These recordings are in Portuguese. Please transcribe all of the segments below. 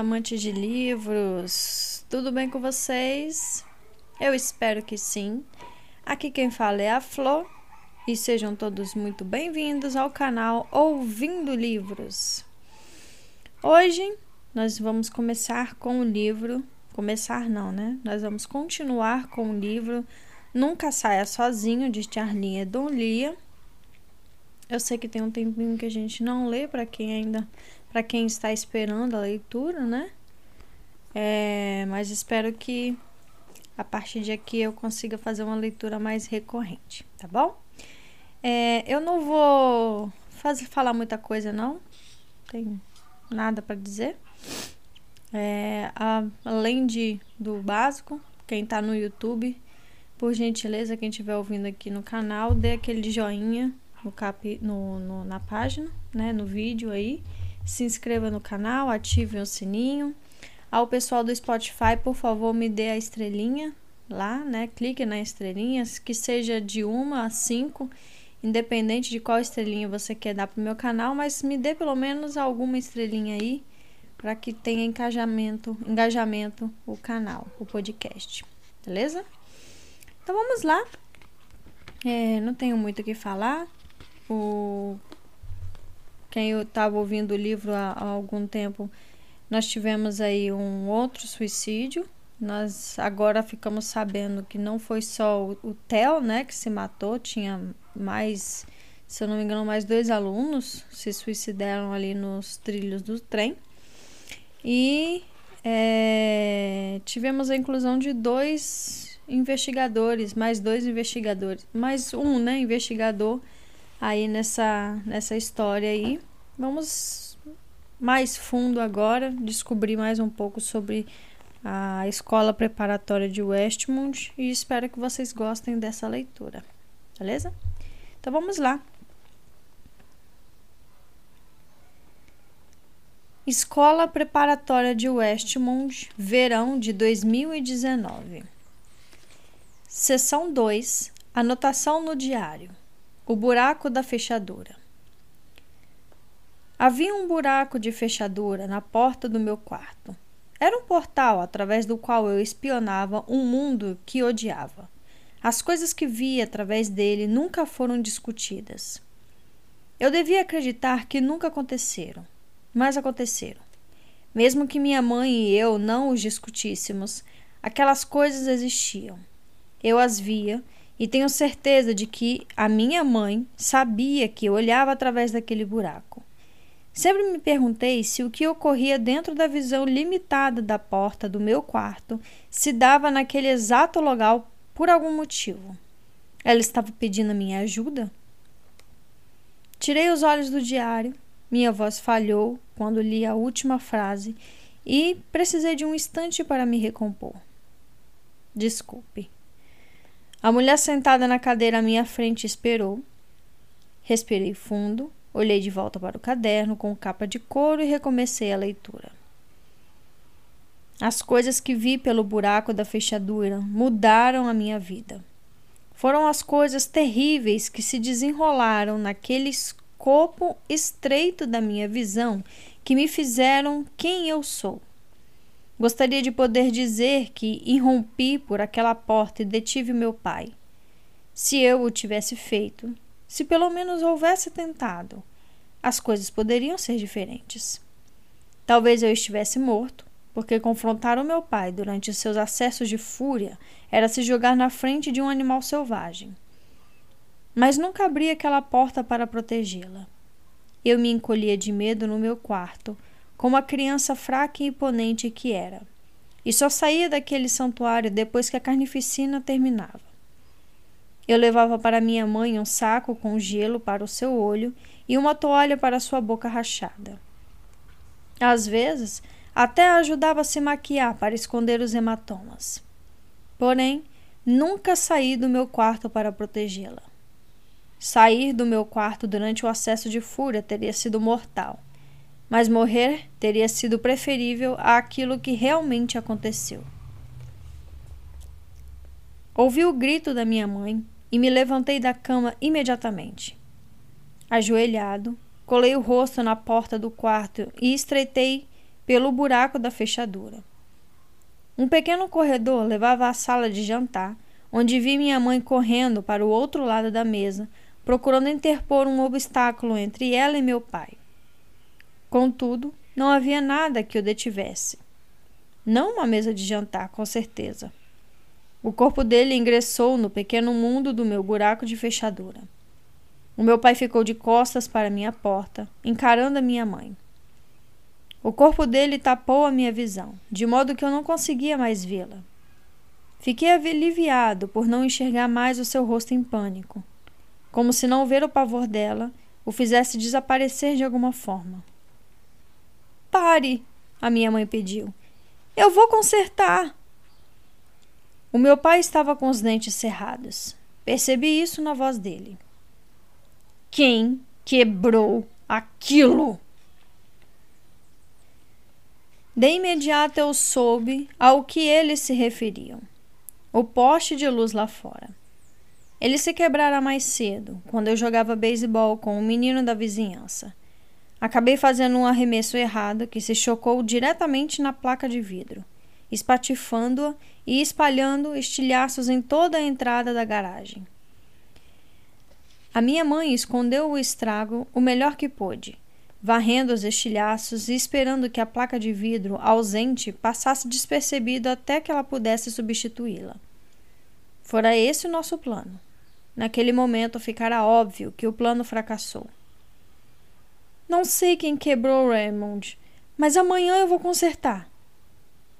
amantes de livros, tudo bem com vocês? Eu espero que sim. Aqui quem fala é a Flor e sejam todos muito bem-vindos ao canal Ouvindo Livros. Hoje nós vamos começar com o livro, começar não, né? Nós vamos continuar com o livro Nunca Saia Sozinho de Charlinha Donlia. Eu sei que tem um tempinho que a gente não lê para quem ainda para quem está esperando a leitura, né? É, mas espero que a partir de aqui eu consiga fazer uma leitura mais recorrente, tá bom? É, eu não vou fazer, falar muita coisa, não. Tem nada para dizer. É, a, além de do básico, quem está no YouTube, por gentileza, quem estiver ouvindo aqui no canal, dê aquele joinha no capi, no, no, na página, né, no vídeo aí se inscreva no canal, ative o sininho. Ao pessoal do Spotify, por favor, me dê a estrelinha lá, né? Clique na estrelinha, que seja de uma a cinco, independente de qual estrelinha você quer dar pro meu canal, mas me dê pelo menos alguma estrelinha aí para que tenha engajamento, engajamento o canal, o podcast, beleza? Então vamos lá. É, não tenho muito o que falar. O quem estava ouvindo o livro há, há algum tempo, nós tivemos aí um outro suicídio. Nós agora ficamos sabendo que não foi só o, o Theo, né, que se matou, tinha mais, se eu não me engano, mais dois alunos se suicidaram ali nos trilhos do trem. E é, tivemos a inclusão de dois investigadores, mais dois investigadores, mais um, né, investigador aí nessa, nessa história aí. Vamos mais fundo agora, descobrir mais um pouco sobre a escola preparatória de Westmont e espero que vocês gostem dessa leitura, beleza? Então vamos lá. Escola Preparatória de Westmont, verão de 2019. Seção 2 Anotação no diário. O buraco da fechadura. Havia um buraco de fechadura na porta do meu quarto. Era um portal através do qual eu espionava um mundo que odiava. As coisas que via através dele nunca foram discutidas. Eu devia acreditar que nunca aconteceram, mas aconteceram. Mesmo que minha mãe e eu não os discutíssemos, aquelas coisas existiam. Eu as via e tenho certeza de que a minha mãe sabia que eu olhava através daquele buraco. Sempre me perguntei se o que ocorria dentro da visão limitada da porta do meu quarto se dava naquele exato local por algum motivo. Ela estava pedindo a minha ajuda? Tirei os olhos do diário, minha voz falhou quando li a última frase e precisei de um instante para me recompor. Desculpe. A mulher sentada na cadeira à minha frente esperou. Respirei fundo, olhei de volta para o caderno com capa de couro e recomecei a leitura. As coisas que vi pelo buraco da fechadura mudaram a minha vida. Foram as coisas terríveis que se desenrolaram naquele escopo estreito da minha visão que me fizeram quem eu sou. Gostaria de poder dizer que irrompi por aquela porta e detive meu pai. Se eu o tivesse feito, se pelo menos houvesse tentado, as coisas poderiam ser diferentes. Talvez eu estivesse morto, porque confrontar o meu pai durante seus acessos de fúria era se jogar na frente de um animal selvagem. Mas nunca abri aquela porta para protegê-la. Eu me encolhia de medo no meu quarto como a criança fraca e imponente que era, e só saía daquele santuário depois que a carnificina terminava. Eu levava para minha mãe um saco com gelo para o seu olho e uma toalha para sua boca rachada. Às vezes, até ajudava a se maquiar para esconder os hematomas. Porém, nunca saí do meu quarto para protegê-la. Sair do meu quarto durante o acesso de fúria teria sido mortal mas morrer teria sido preferível àquilo que realmente aconteceu. Ouvi o grito da minha mãe e me levantei da cama imediatamente. Ajoelhado, colei o rosto na porta do quarto e estreitei pelo buraco da fechadura. Um pequeno corredor levava à sala de jantar, onde vi minha mãe correndo para o outro lado da mesa, procurando interpor um obstáculo entre ela e meu pai. Contudo, não havia nada que o detivesse. Não uma mesa de jantar, com certeza. O corpo dele ingressou no pequeno mundo do meu buraco de fechadura. O meu pai ficou de costas para minha porta, encarando a minha mãe. O corpo dele tapou a minha visão, de modo que eu não conseguia mais vê-la. Fiquei aliviado por não enxergar mais o seu rosto em pânico, como se não ver o pavor dela o fizesse desaparecer de alguma forma. Pare! a minha mãe pediu. Eu vou consertar! O meu pai estava com os dentes cerrados. Percebi isso na voz dele. Quem quebrou aquilo? De imediato eu soube ao que eles se referiam. O poste de luz lá fora. Ele se quebrara mais cedo, quando eu jogava beisebol com um menino da vizinhança. Acabei fazendo um arremesso errado que se chocou diretamente na placa de vidro, espatifando-a e espalhando estilhaços em toda a entrada da garagem. A minha mãe escondeu o estrago o melhor que pôde, varrendo os estilhaços e esperando que a placa de vidro ausente passasse despercebido até que ela pudesse substituí-la. Fora esse o nosso plano. Naquele momento ficara óbvio que o plano fracassou. Não sei quem quebrou Raymond, mas amanhã eu vou consertar.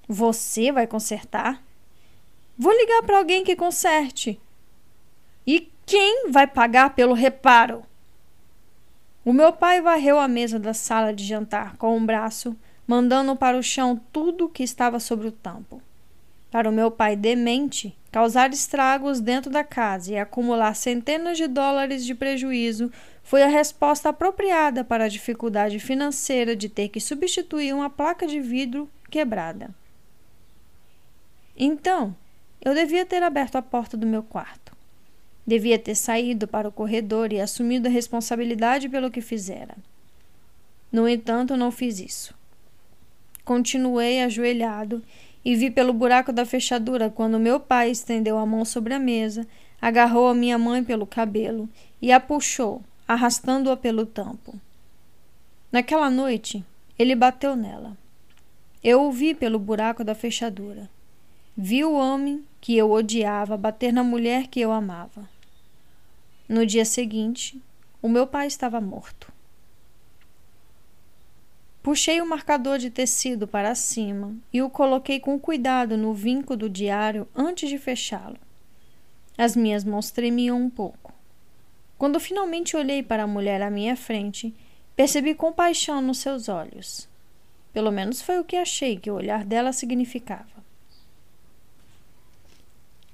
Você vai consertar? Vou ligar para alguém que conserte. E quem vai pagar pelo reparo? O meu pai varreu a mesa da sala de jantar com um braço, mandando para o chão tudo o que estava sobre o tampo. Para o meu pai demente, causar estragos dentro da casa e acumular centenas de dólares de prejuízo foi a resposta apropriada para a dificuldade financeira de ter que substituir uma placa de vidro quebrada. Então, eu devia ter aberto a porta do meu quarto. Devia ter saído para o corredor e assumido a responsabilidade pelo que fizera. No entanto, não fiz isso. Continuei ajoelhado e vi pelo buraco da fechadura quando meu pai estendeu a mão sobre a mesa, agarrou a minha mãe pelo cabelo e a puxou, arrastando-a pelo tampo. Naquela noite, ele bateu nela. Eu o vi pelo buraco da fechadura. Vi o homem que eu odiava bater na mulher que eu amava. No dia seguinte, o meu pai estava morto. Puxei o marcador de tecido para cima e o coloquei com cuidado no vinco do diário antes de fechá-lo. As minhas mãos tremiam um pouco. Quando finalmente olhei para a mulher à minha frente, percebi compaixão nos seus olhos. Pelo menos foi o que achei que o olhar dela significava.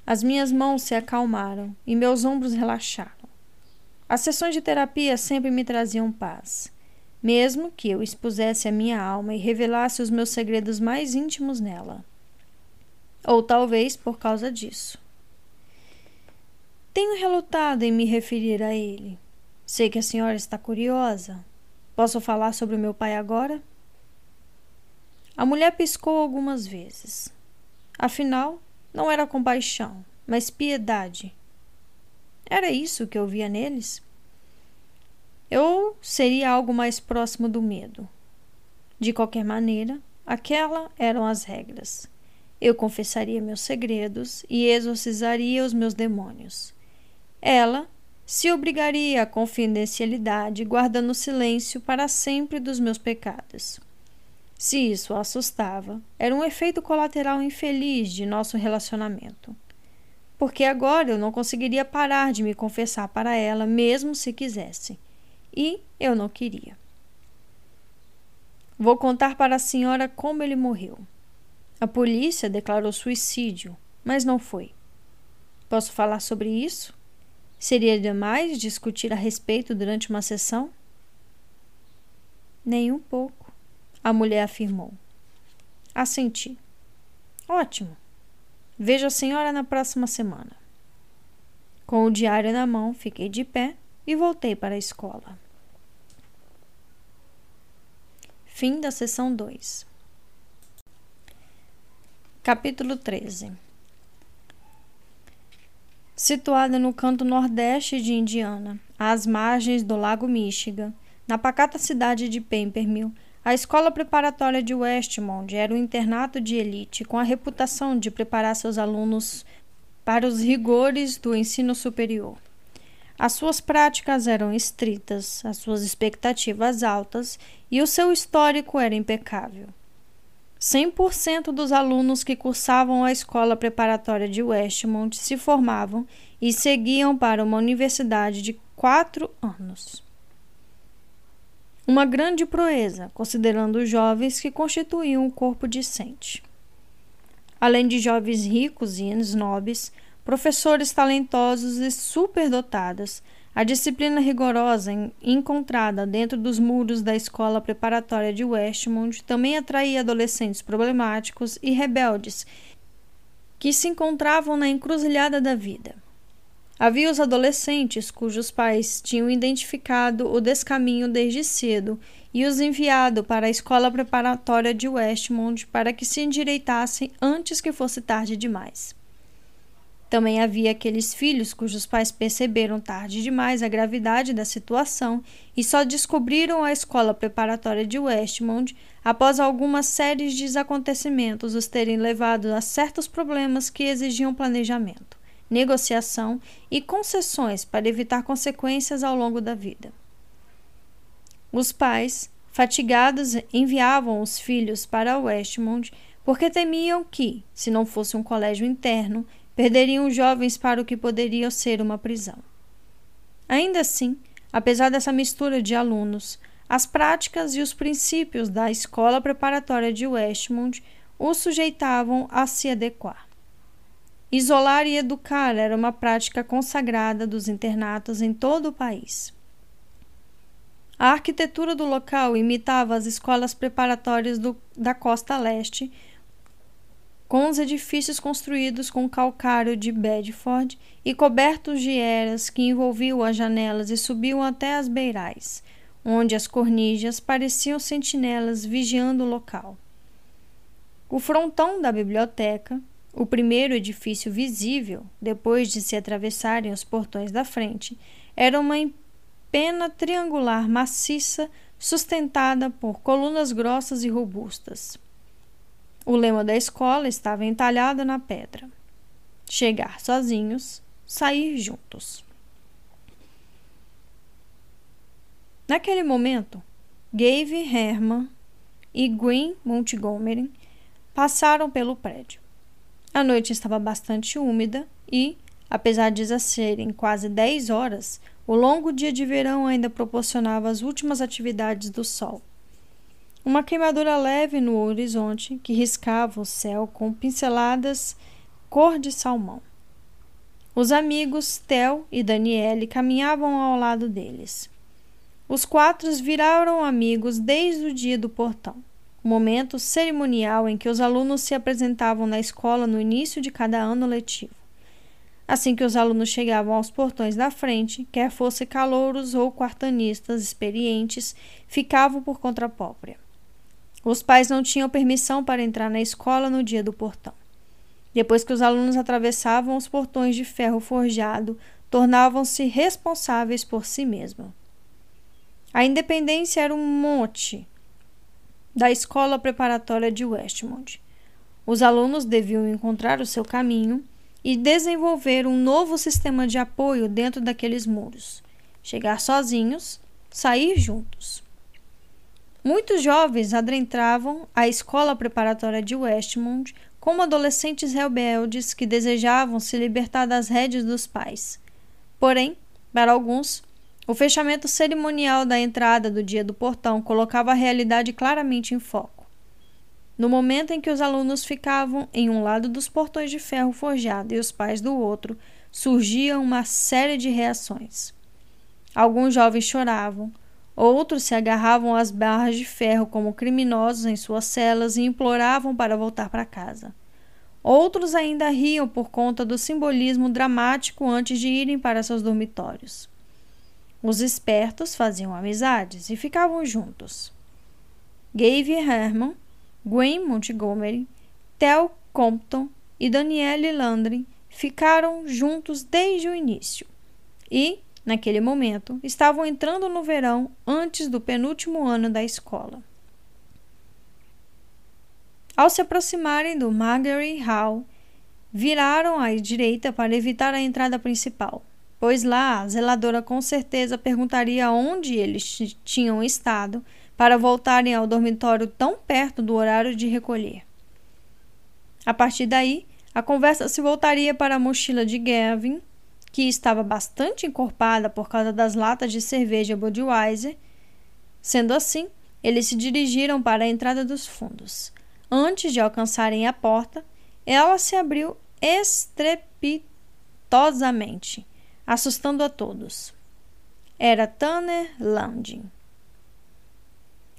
As minhas mãos se acalmaram e meus ombros relaxaram. As sessões de terapia sempre me traziam paz, mesmo que eu expusesse a minha alma e revelasse os meus segredos mais íntimos nela. Ou talvez por causa disso. Tenho relutado em me referir a ele. Sei que a senhora está curiosa. Posso falar sobre o meu pai agora? A mulher piscou algumas vezes. Afinal, não era compaixão, mas piedade. Era isso que eu via neles? Eu seria algo mais próximo do medo. De qualquer maneira, aquelas eram as regras. Eu confessaria meus segredos e exorcizaria os meus demônios. Ela se obrigaria à confidencialidade, guardando silêncio para sempre dos meus pecados. Se isso a assustava, era um efeito colateral infeliz de nosso relacionamento. Porque agora eu não conseguiria parar de me confessar para ela, mesmo se quisesse. E eu não queria. Vou contar para a senhora como ele morreu. A polícia declarou suicídio, mas não foi. Posso falar sobre isso? Seria demais discutir a respeito durante uma sessão? Nem um pouco a mulher afirmou. Assenti. Ótimo. Vejo a senhora na próxima semana. Com o diário na mão, fiquei de pé e voltei para a escola. Fim da sessão 2. Capítulo 13 Situada no canto nordeste de Indiana, às margens do Lago Michigan, na pacata cidade de Pembermill, a escola preparatória de Westmont era um internato de elite com a reputação de preparar seus alunos para os rigores do ensino superior. As suas práticas eram estritas, as suas expectativas altas e o seu histórico era impecável. 100% dos alunos que cursavam a escola preparatória de Westmont se formavam e seguiam para uma universidade de quatro anos. Uma grande proeza, considerando os jovens que constituíam o um corpo discente. Além de jovens ricos e snobs, professores talentosos e superdotados, a disciplina rigorosa encontrada dentro dos muros da escola preparatória de Westmont também atraía adolescentes problemáticos e rebeldes que se encontravam na encruzilhada da vida. Havia os adolescentes cujos pais tinham identificado o descaminho desde cedo e os enviado para a escola preparatória de Westmont para que se endireitassem antes que fosse tarde demais. Também havia aqueles filhos cujos pais perceberam tarde demais a gravidade da situação e só descobriram a escola preparatória de Westmont após algumas séries de acontecimentos os terem levado a certos problemas que exigiam planejamento, negociação e concessões para evitar consequências ao longo da vida. Os pais, fatigados, enviavam os filhos para Westmont porque temiam que, se não fosse um colégio interno, perderiam os jovens para o que poderia ser uma prisão. Ainda assim, apesar dessa mistura de alunos, as práticas e os princípios da escola preparatória de Westmont os sujeitavam a se adequar. Isolar e educar era uma prática consagrada dos internatos em todo o país. A arquitetura do local imitava as escolas preparatórias do, da costa leste, com os edifícios construídos com calcário de Bedford e cobertos de eras que envolviam as janelas e subiam até as beirais, onde as cornijas pareciam sentinelas vigiando o local. O frontão da biblioteca, o primeiro edifício visível depois de se atravessarem os portões da frente, era uma pena triangular maciça sustentada por colunas grossas e robustas. O lema da escola estava entalhado na pedra: chegar sozinhos, sair juntos. Naquele momento, Gave Herman e Gwen Montgomery passaram pelo prédio. A noite estava bastante úmida e, apesar de já serem quase 10 horas, o longo dia de verão ainda proporcionava as últimas atividades do sol uma queimadura leve no horizonte que riscava o céu com pinceladas cor de salmão. Os amigos Theo e Daniele caminhavam ao lado deles. Os quatro viraram amigos desde o dia do portão, momento cerimonial em que os alunos se apresentavam na escola no início de cada ano letivo. Assim que os alunos chegavam aos portões da frente, quer fossem calouros ou quartanistas experientes, ficavam por conta própria. Os pais não tinham permissão para entrar na escola no dia do portão. Depois que os alunos atravessavam os portões de ferro forjado, tornavam-se responsáveis por si mesmos. A independência era um monte da escola preparatória de Westmont. Os alunos deviam encontrar o seu caminho e desenvolver um novo sistema de apoio dentro daqueles muros. Chegar sozinhos, sair juntos. Muitos jovens adentravam a escola preparatória de Westmont como adolescentes rebeldes que desejavam se libertar das rédeas dos pais. Porém, para alguns, o fechamento cerimonial da entrada do dia do portão colocava a realidade claramente em foco. No momento em que os alunos ficavam em um lado dos portões de ferro forjado e os pais do outro, surgia uma série de reações. Alguns jovens choravam, Outros se agarravam às barras de ferro como criminosos em suas celas e imploravam para voltar para casa. Outros ainda riam por conta do simbolismo dramático antes de irem para seus dormitórios. Os espertos faziam amizades e ficavam juntos. Gave Herman, Gwen Montgomery, Theo Compton e Danielle Landry ficaram juntos desde o início e, naquele momento, estavam entrando no verão antes do penúltimo ano da escola. Ao se aproximarem do Margery Hall, viraram à direita para evitar a entrada principal, pois lá a zeladora com certeza perguntaria onde eles tinham estado para voltarem ao dormitório tão perto do horário de recolher. A partir daí, a conversa se voltaria para a mochila de Gavin, que estava bastante encorpada por causa das latas de cerveja Budweiser. Sendo assim, eles se dirigiram para a entrada dos fundos. Antes de alcançarem a porta, ela se abriu estrepitosamente, assustando a todos. Era Tanner Landing.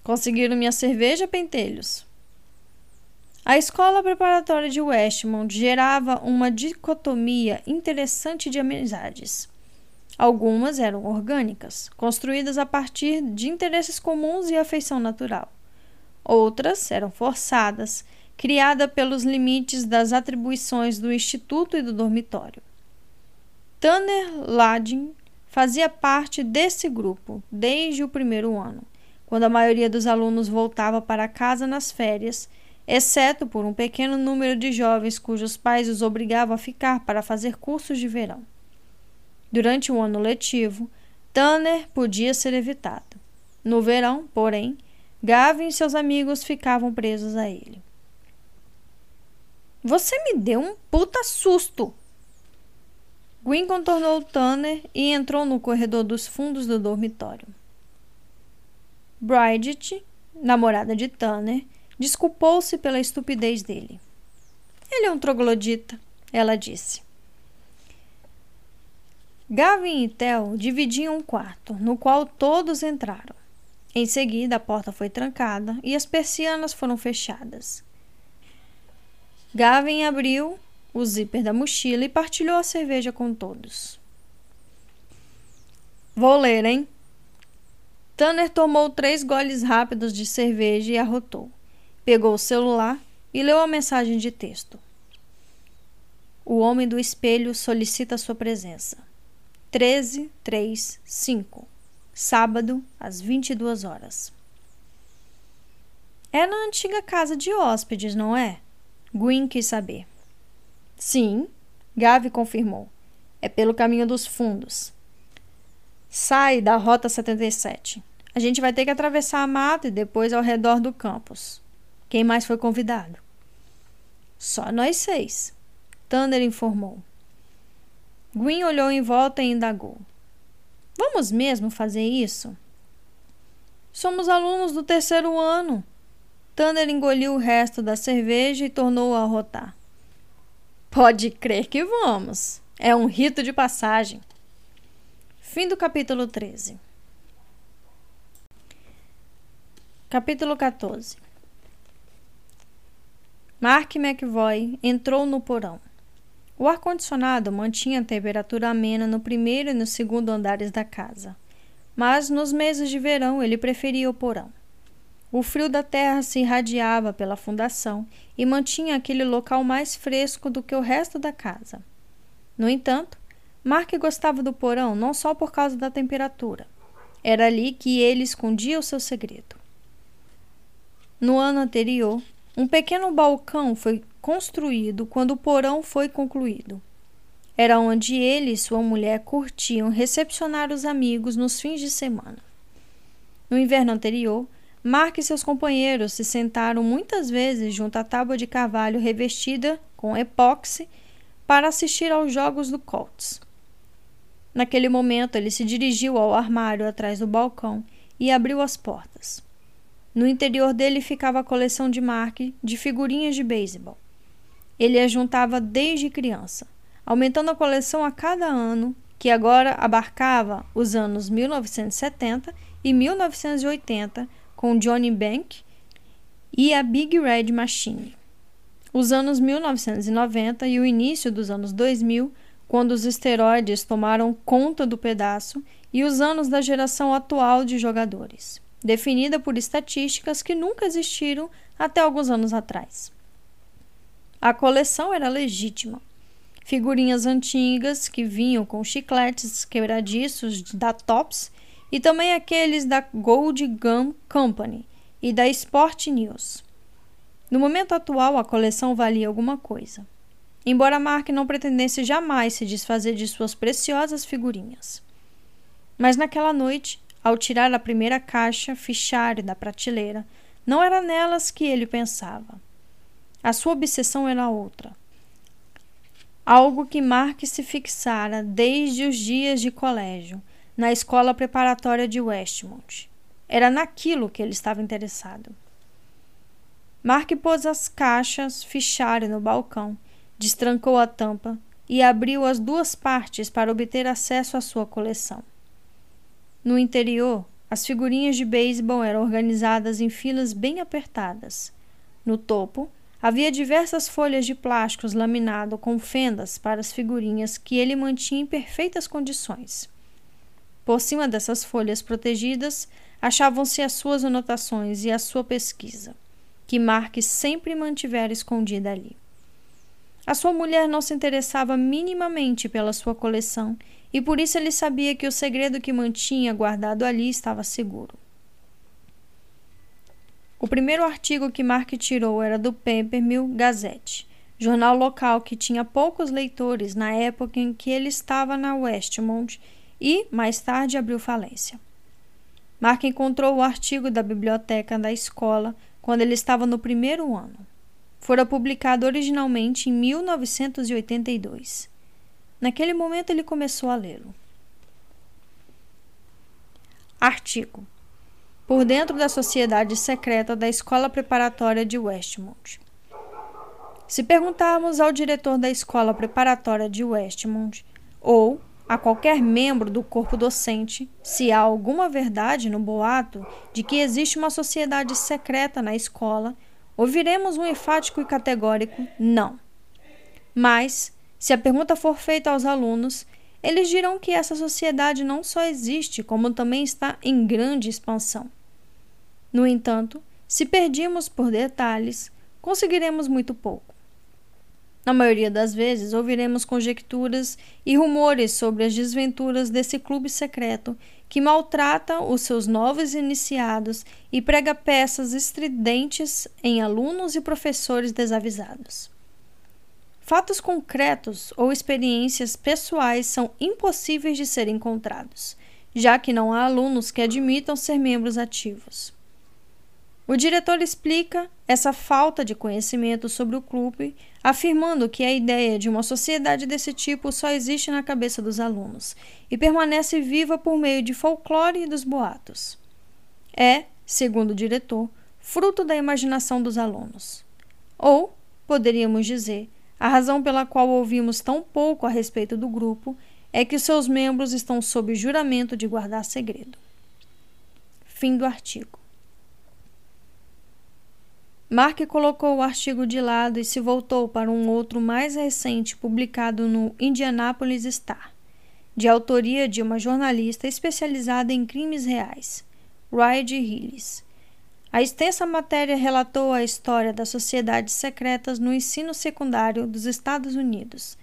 Conseguiram minha cerveja, pentelhos? A escola preparatória de Westmont gerava uma dicotomia interessante de amizades. Algumas eram orgânicas, construídas a partir de interesses comuns e afeição natural. Outras eram forçadas, criadas pelos limites das atribuições do instituto e do dormitório. Tanner Ladin fazia parte desse grupo desde o primeiro ano quando a maioria dos alunos voltava para casa nas férias, exceto por um pequeno número de jovens cujos pais os obrigavam a ficar para fazer cursos de verão. Durante o ano letivo, Tanner podia ser evitado. No verão, porém, Gavin e seus amigos ficavam presos a ele. Você me deu um puta susto! Gwyn contornou Tanner e entrou no corredor dos fundos do dormitório. Bridget, namorada de Tanner, desculpou-se pela estupidez dele. Ele é um troglodita, ela disse. Gavin e Theo dividiam um quarto, no qual todos entraram. Em seguida, a porta foi trancada e as persianas foram fechadas. Gavin abriu o zíper da mochila e partilhou a cerveja com todos. Vou ler, hein? Tanner tomou três goles rápidos de cerveja e arrotou. Pegou o celular e leu a mensagem de texto. O homem do espelho solicita sua presença. 1335, sábado, às 22 horas. É na antiga casa de hóspedes, não é? Gwyn quis saber. Sim, Gavi confirmou. É pelo caminho dos fundos. Sai da Rota 77. A gente vai ter que atravessar a mata e depois ao redor do campus. Quem mais foi convidado? Só nós seis. Thunder informou. Gwyn olhou em volta e indagou. Vamos mesmo fazer isso? Somos alunos do terceiro ano. Thunder engoliu o resto da cerveja e tornou a rotar. Pode crer que vamos. É um rito de passagem. Fim do capítulo 13. Capítulo 14 Mark McVoy entrou no porão. O ar-condicionado mantinha a temperatura amena no primeiro e no segundo andares da casa, mas nos meses de verão ele preferia o porão. O frio da terra se irradiava pela fundação e mantinha aquele local mais fresco do que o resto da casa. No entanto, Mark gostava do porão não só por causa da temperatura. Era ali que ele escondia o seu segredo. No ano anterior, um pequeno balcão foi construído quando o porão foi concluído. Era onde ele e sua mulher curtiam recepcionar os amigos nos fins de semana. No inverno anterior, Mark e seus companheiros se sentaram muitas vezes junto à tábua de carvalho revestida com epóxi para assistir aos jogos do Colts. Naquele momento, ele se dirigiu ao armário atrás do balcão e abriu as portas. No interior dele ficava a coleção de Mark de figurinhas de beisebol. Ele as juntava desde criança, aumentando a coleção a cada ano, que agora abarcava os anos 1970 e 1980 com Johnny Bank e a Big Red Machine. Os anos 1990 e o início dos anos 2000 quando os esteroides tomaram conta do pedaço, e os anos da geração atual de jogadores, definida por estatísticas que nunca existiram até alguns anos atrás. A coleção era legítima. Figurinhas antigas que vinham com chicletes quebradiços da Tops e também aqueles da Gold Gum Company e da Sport News. No momento atual, a coleção valia alguma coisa, embora Mark não pretendesse jamais se desfazer de suas preciosas figurinhas. Mas naquela noite, ao tirar a primeira caixa fichária da prateleira, não era nelas que ele pensava. A sua obsessão era outra. Algo que Mark se fixara desde os dias de colégio, na escola preparatória de Westmont. Era naquilo que ele estava interessado. Mark pôs as caixas fichário no balcão, destrancou a tampa e abriu as duas partes para obter acesso à sua coleção. No interior, as figurinhas de beisebol eram organizadas em filas bem apertadas. No topo, havia diversas folhas de plásticos laminado com fendas para as figurinhas que ele mantinha em perfeitas condições. Por cima dessas folhas protegidas achavam-se as suas anotações e a sua pesquisa que Mark sempre mantivera escondida ali. A sua mulher não se interessava minimamente pela sua coleção e por isso ele sabia que o segredo que mantinha guardado ali estava seguro. O primeiro artigo que Mark tirou era do Peppermill Gazette, jornal local que tinha poucos leitores na época em que ele estava na Westmont e, mais tarde, abriu falência. Mark encontrou o artigo da biblioteca da escola quando ele estava no primeiro ano. Fora publicado originalmente em 1982. Naquele momento ele começou a lê-lo. Artigo: Por dentro da sociedade secreta da Escola Preparatória de Westmont. Se perguntarmos ao diretor da Escola Preparatória de Westmont ou a qualquer membro do corpo docente se há alguma verdade no boato de que existe uma sociedade secreta na escola, ouviremos um enfático e categórico não. Mas, se a pergunta for feita aos alunos, eles dirão que essa sociedade não só existe, como também está em grande expansão. No entanto, se perdirmos por detalhes, conseguiremos muito pouco. Na maioria das vezes, ouviremos conjecturas e rumores sobre as desventuras desse clube secreto que maltrata os seus novos iniciados e prega peças estridentes em alunos e professores desavisados. Fatos concretos ou experiências pessoais são impossíveis de serem encontrados, já que não há alunos que admitam ser membros ativos. O diretor explica essa falta de conhecimento sobre o clube, afirmando que a ideia de uma sociedade desse tipo só existe na cabeça dos alunos e permanece viva por meio de folclore e dos boatos. É, segundo o diretor, fruto da imaginação dos alunos. Ou, poderíamos dizer, a razão pela qual ouvimos tão pouco a respeito do grupo é que seus membros estão sob juramento de guardar segredo. Fim do artigo. Mark colocou o artigo de lado e se voltou para um outro mais recente publicado no Indianapolis Star, de autoria de uma jornalista especializada em crimes reais, Ride Hillis. A extensa matéria relatou a história das sociedades secretas no ensino secundário dos Estados Unidos.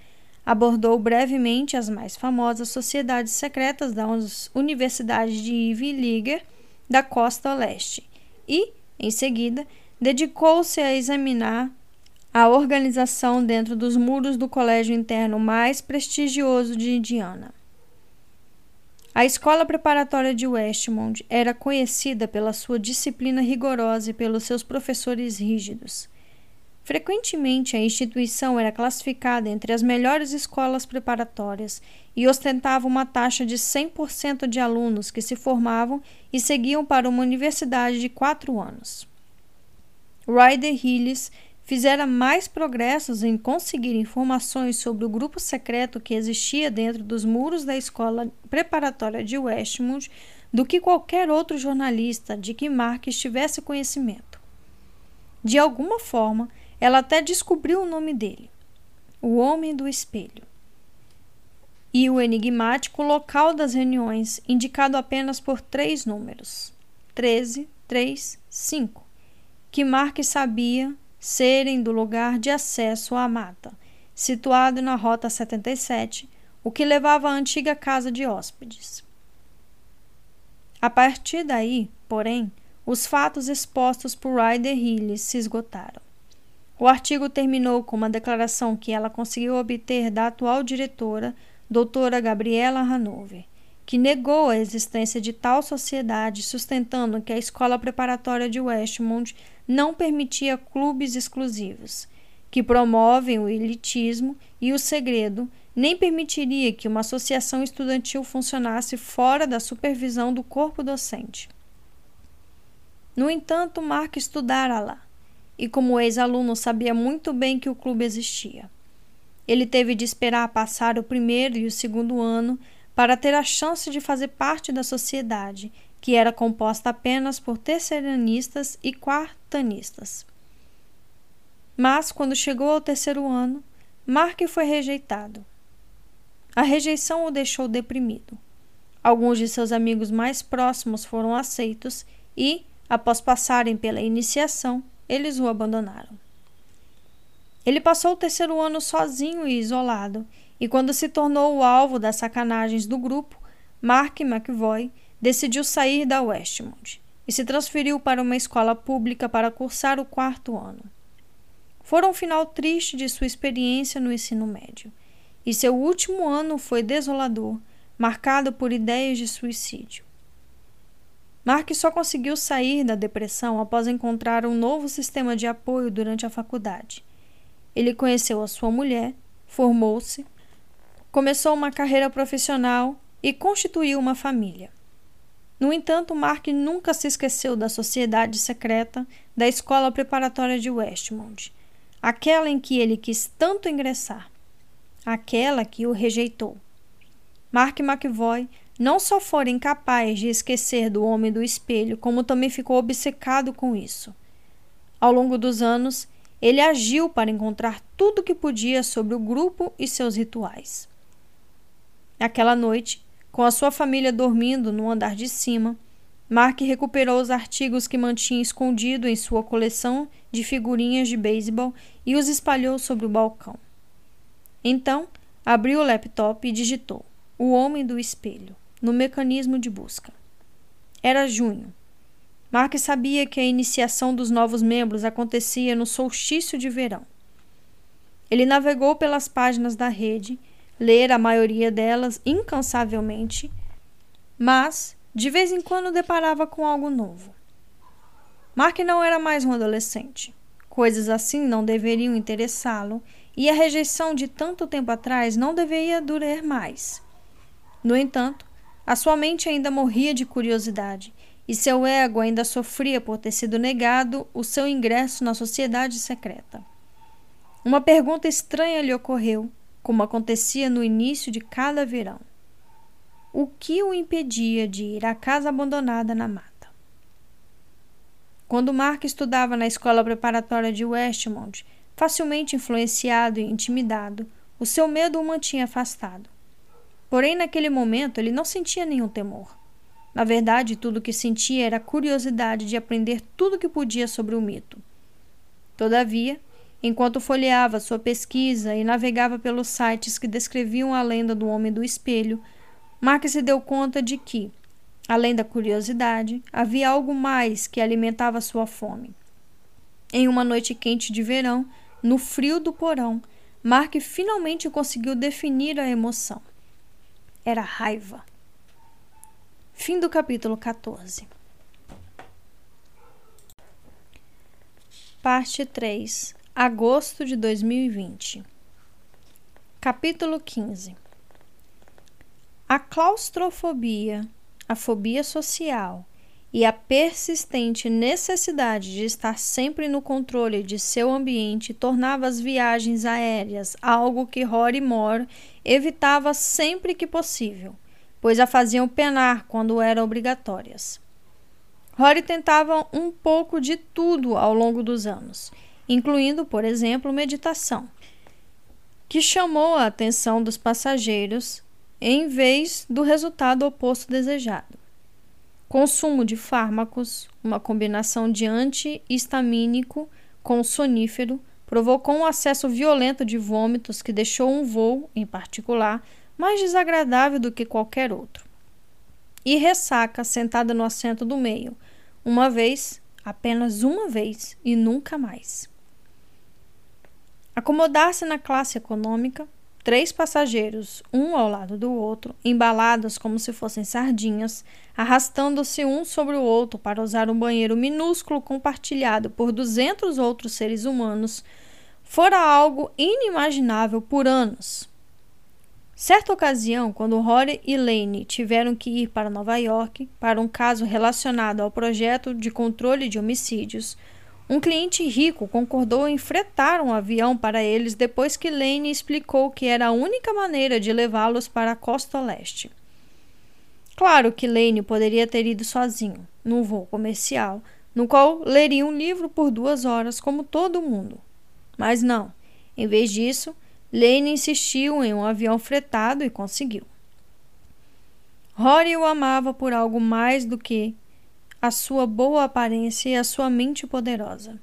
Abordou brevemente as mais famosas sociedades secretas das universidades de Ivy League da costa leste e, em seguida, dedicou-se a examinar a organização dentro dos muros do colégio interno mais prestigioso de Indiana. A escola preparatória de Westmont era conhecida pela sua disciplina rigorosa e pelos seus professores rígidos. Frequentemente, a instituição era classificada entre as melhores escolas preparatórias e ostentava uma taxa de 100% de alunos que se formavam e seguiam para uma universidade de quatro anos. Ryder Hillis fizera mais progressos em conseguir informações sobre o grupo secreto que existia dentro dos muros da escola preparatória de Westmont do que qualquer outro jornalista de que Mark tivesse conhecimento. De alguma forma, ela até descobriu o nome dele: O Homem do Espelho. E o enigmático local das reuniões, indicado apenas por três números: 13, 3, 5 que Mark sabia serem do lugar de acesso à mata, situado na Rota 77, o que levava à antiga casa de hóspedes. A partir daí, porém, os fatos expostos por Ryder Hillis se esgotaram. O artigo terminou com uma declaração que ela conseguiu obter da atual diretora, doutora Gabriela Hanover, que negou a existência de tal sociedade, sustentando que a escola preparatória de Westmont não permitia clubes exclusivos, que promovem o elitismo e o segredo, nem permitiria que uma associação estudantil funcionasse fora da supervisão do corpo docente. No entanto, Mark estudara lá, e como ex-aluno sabia muito bem que o clube existia. Ele teve de esperar passar o primeiro e o segundo ano para ter a chance de fazer parte da sociedade, que era composta apenas por terceiranistas e quartanistas. Mas, quando chegou ao terceiro ano, Mark foi rejeitado. A rejeição o deixou deprimido. Alguns de seus amigos mais próximos foram aceitos e, após passarem pela iniciação, eles o abandonaram. Ele passou o terceiro ano sozinho e isolado, e quando se tornou o alvo das sacanagens do grupo, Mark McVoy decidiu sair da Westmont e se transferiu para uma escola pública para cursar o quarto ano. Foram um final triste de sua experiência no ensino médio, e seu último ano foi desolador, marcado por ideias de suicídio. Mark só conseguiu sair da depressão após encontrar um novo sistema de apoio durante a faculdade. Ele conheceu a sua mulher, formou-se, começou uma carreira profissional e constituiu uma família. No entanto, Mark nunca se esqueceu da sociedade secreta da escola preparatória de Westmont, aquela em que ele quis tanto ingressar, aquela que o rejeitou. Mark McVoy não só fora incapaz de esquecer do homem do espelho, como também ficou obcecado com isso. Ao longo dos anos, ele agiu para encontrar tudo o que podia sobre o grupo e seus rituais. Aquela noite, com a sua família dormindo no andar de cima, Mark recuperou os artigos que mantinha escondido em sua coleção de figurinhas de beisebol e os espalhou sobre o balcão. Então, abriu o laptop e digitou: O Homem do Espelho no mecanismo de busca. Era junho. Mark sabia que a iniciação dos novos membros acontecia no solstício de verão. Ele navegou pelas páginas da rede, ler a maioria delas incansavelmente, mas de vez em quando deparava com algo novo. Mark não era mais um adolescente. Coisas assim não deveriam interessá-lo, e a rejeição de tanto tempo atrás não deveria durar mais. No entanto, a sua mente ainda morria de curiosidade e seu ego ainda sofria por ter sido negado o seu ingresso na sociedade secreta. Uma pergunta estranha lhe ocorreu, como acontecia no início de cada verão. O que o impedia de ir à casa abandonada na mata? Quando Mark estudava na escola preparatória de Westmont, facilmente influenciado e intimidado, o seu medo o mantinha afastado. Porém, naquele momento, ele não sentia nenhum temor. Na verdade, tudo o que sentia era curiosidade de aprender tudo o que podia sobre o mito. Todavia, enquanto folheava sua pesquisa e navegava pelos sites que descreviam a lenda do Homem do Espelho, Mark se deu conta de que, além da curiosidade, havia algo mais que alimentava sua fome. Em uma noite quente de verão, no frio do porão, Mark finalmente conseguiu definir a emoção era raiva. Fim do capítulo 14. Parte 3. Agosto de 2020. Capítulo 15. A claustrofobia, a fobia social e a persistente necessidade de estar sempre no controle de seu ambiente tornava as viagens aéreas algo que Rory Moore evitava sempre que possível, pois a faziam penar quando eram obrigatórias. Rory tentava um pouco de tudo ao longo dos anos, incluindo, por exemplo, meditação, que chamou a atenção dos passageiros em vez do resultado oposto desejado. Consumo de fármacos, uma combinação de antihistamínico com sonífero provocou um acesso violento de vômitos que deixou um voo, em particular, mais desagradável do que qualquer outro. E ressaca sentada no assento do meio, uma vez, apenas uma vez e nunca mais. Acomodar-se na classe econômica, três passageiros, um ao lado do outro, embalados como se fossem sardinhas, arrastando-se um sobre o outro para usar um banheiro minúsculo compartilhado por duzentos outros seres humanos, fora algo inimaginável por anos. Certa ocasião, quando Rory e Lane tiveram que ir para Nova York para um caso relacionado ao projeto de controle de homicídios, um cliente rico concordou em fretar um avião para eles depois que Lane explicou que era a única maneira de levá-los para a costa leste. Claro que Lane poderia ter ido sozinho, num voo comercial, no qual leria um livro por duas horas, como todo mundo. Mas não. Em vez disso, Lane insistiu em um avião fretado e conseguiu. Rory o amava por algo mais do que a sua boa aparência e a sua mente poderosa.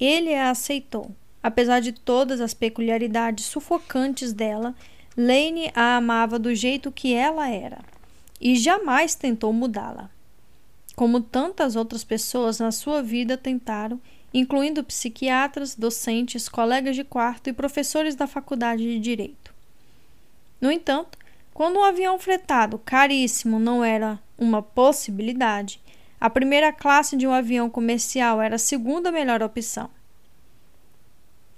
Ele a aceitou. Apesar de todas as peculiaridades sufocantes dela, Lane a amava do jeito que ela era e jamais tentou mudá-la. Como tantas outras pessoas na sua vida tentaram incluindo psiquiatras, docentes, colegas de quarto e professores da faculdade de direito. No entanto, quando um avião fretado caríssimo não era uma possibilidade, a primeira classe de um avião comercial era a segunda melhor opção.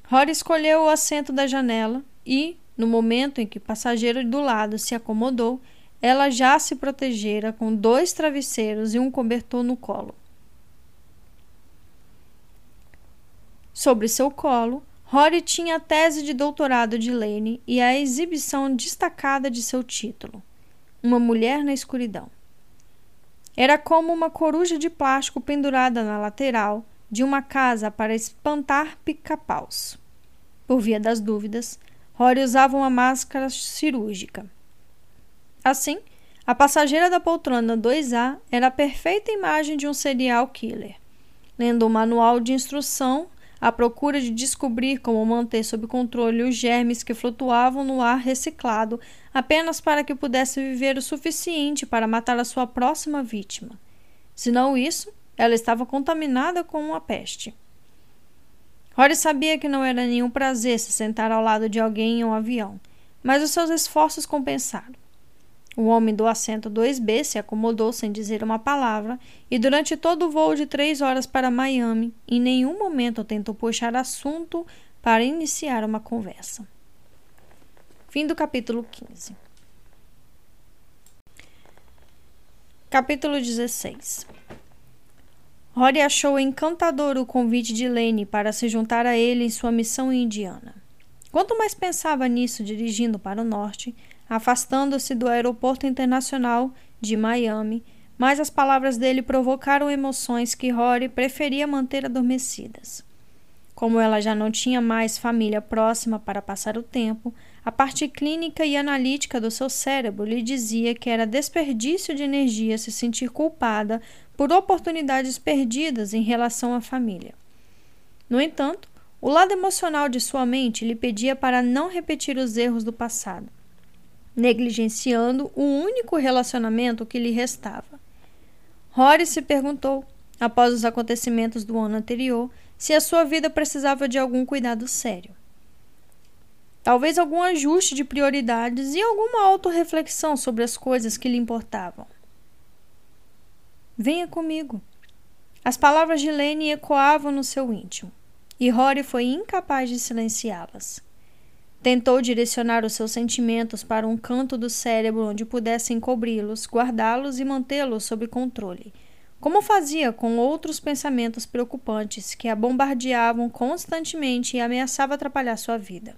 Rory escolheu o assento da janela e, no momento em que o passageiro do lado se acomodou, ela já se protegera com dois travesseiros e um cobertor no colo. Sobre seu colo, Rory tinha a tese de doutorado de Lane e a exibição destacada de seu título, Uma Mulher na Escuridão. Era como uma coruja de plástico pendurada na lateral de uma casa para espantar pica-paus. Por via das dúvidas, Rory usava uma máscara cirúrgica. Assim, a passageira da poltrona 2A era a perfeita imagem de um serial killer. Lendo o manual de instrução, à procura de descobrir como manter sob controle os germes que flutuavam no ar reciclado, apenas para que pudesse viver o suficiente para matar a sua próxima vítima. Se não isso, ela estava contaminada com uma peste. Rory sabia que não era nenhum prazer se sentar ao lado de alguém em um avião, mas os seus esforços compensaram. O homem do assento 2B se acomodou sem dizer uma palavra e, durante todo o voo de três horas para Miami, em nenhum momento tentou puxar assunto para iniciar uma conversa. Fim do capítulo 15. Capítulo 16 Rory achou encantador o convite de Lane para se juntar a ele em sua missão Indiana. Quanto mais pensava nisso dirigindo para o norte, afastando-se do aeroporto internacional de Miami, mas as palavras dele provocaram emoções que Rory preferia manter adormecidas. Como ela já não tinha mais família próxima para passar o tempo, a parte clínica e analítica do seu cérebro lhe dizia que era desperdício de energia se sentir culpada por oportunidades perdidas em relação à família. No entanto, o lado emocional de sua mente lhe pedia para não repetir os erros do passado negligenciando o único relacionamento que lhe restava. Rory se perguntou, após os acontecimentos do ano anterior, se a sua vida precisava de algum cuidado sério. Talvez algum ajuste de prioridades e alguma autorreflexão sobre as coisas que lhe importavam. Venha comigo. As palavras de Lane ecoavam no seu íntimo, e Rory foi incapaz de silenciá-las. Tentou direcionar os seus sentimentos para um canto do cérebro onde pudesse encobri-los, guardá-los e mantê-los sob controle, como fazia com outros pensamentos preocupantes que a bombardeavam constantemente e ameaçavam atrapalhar sua vida.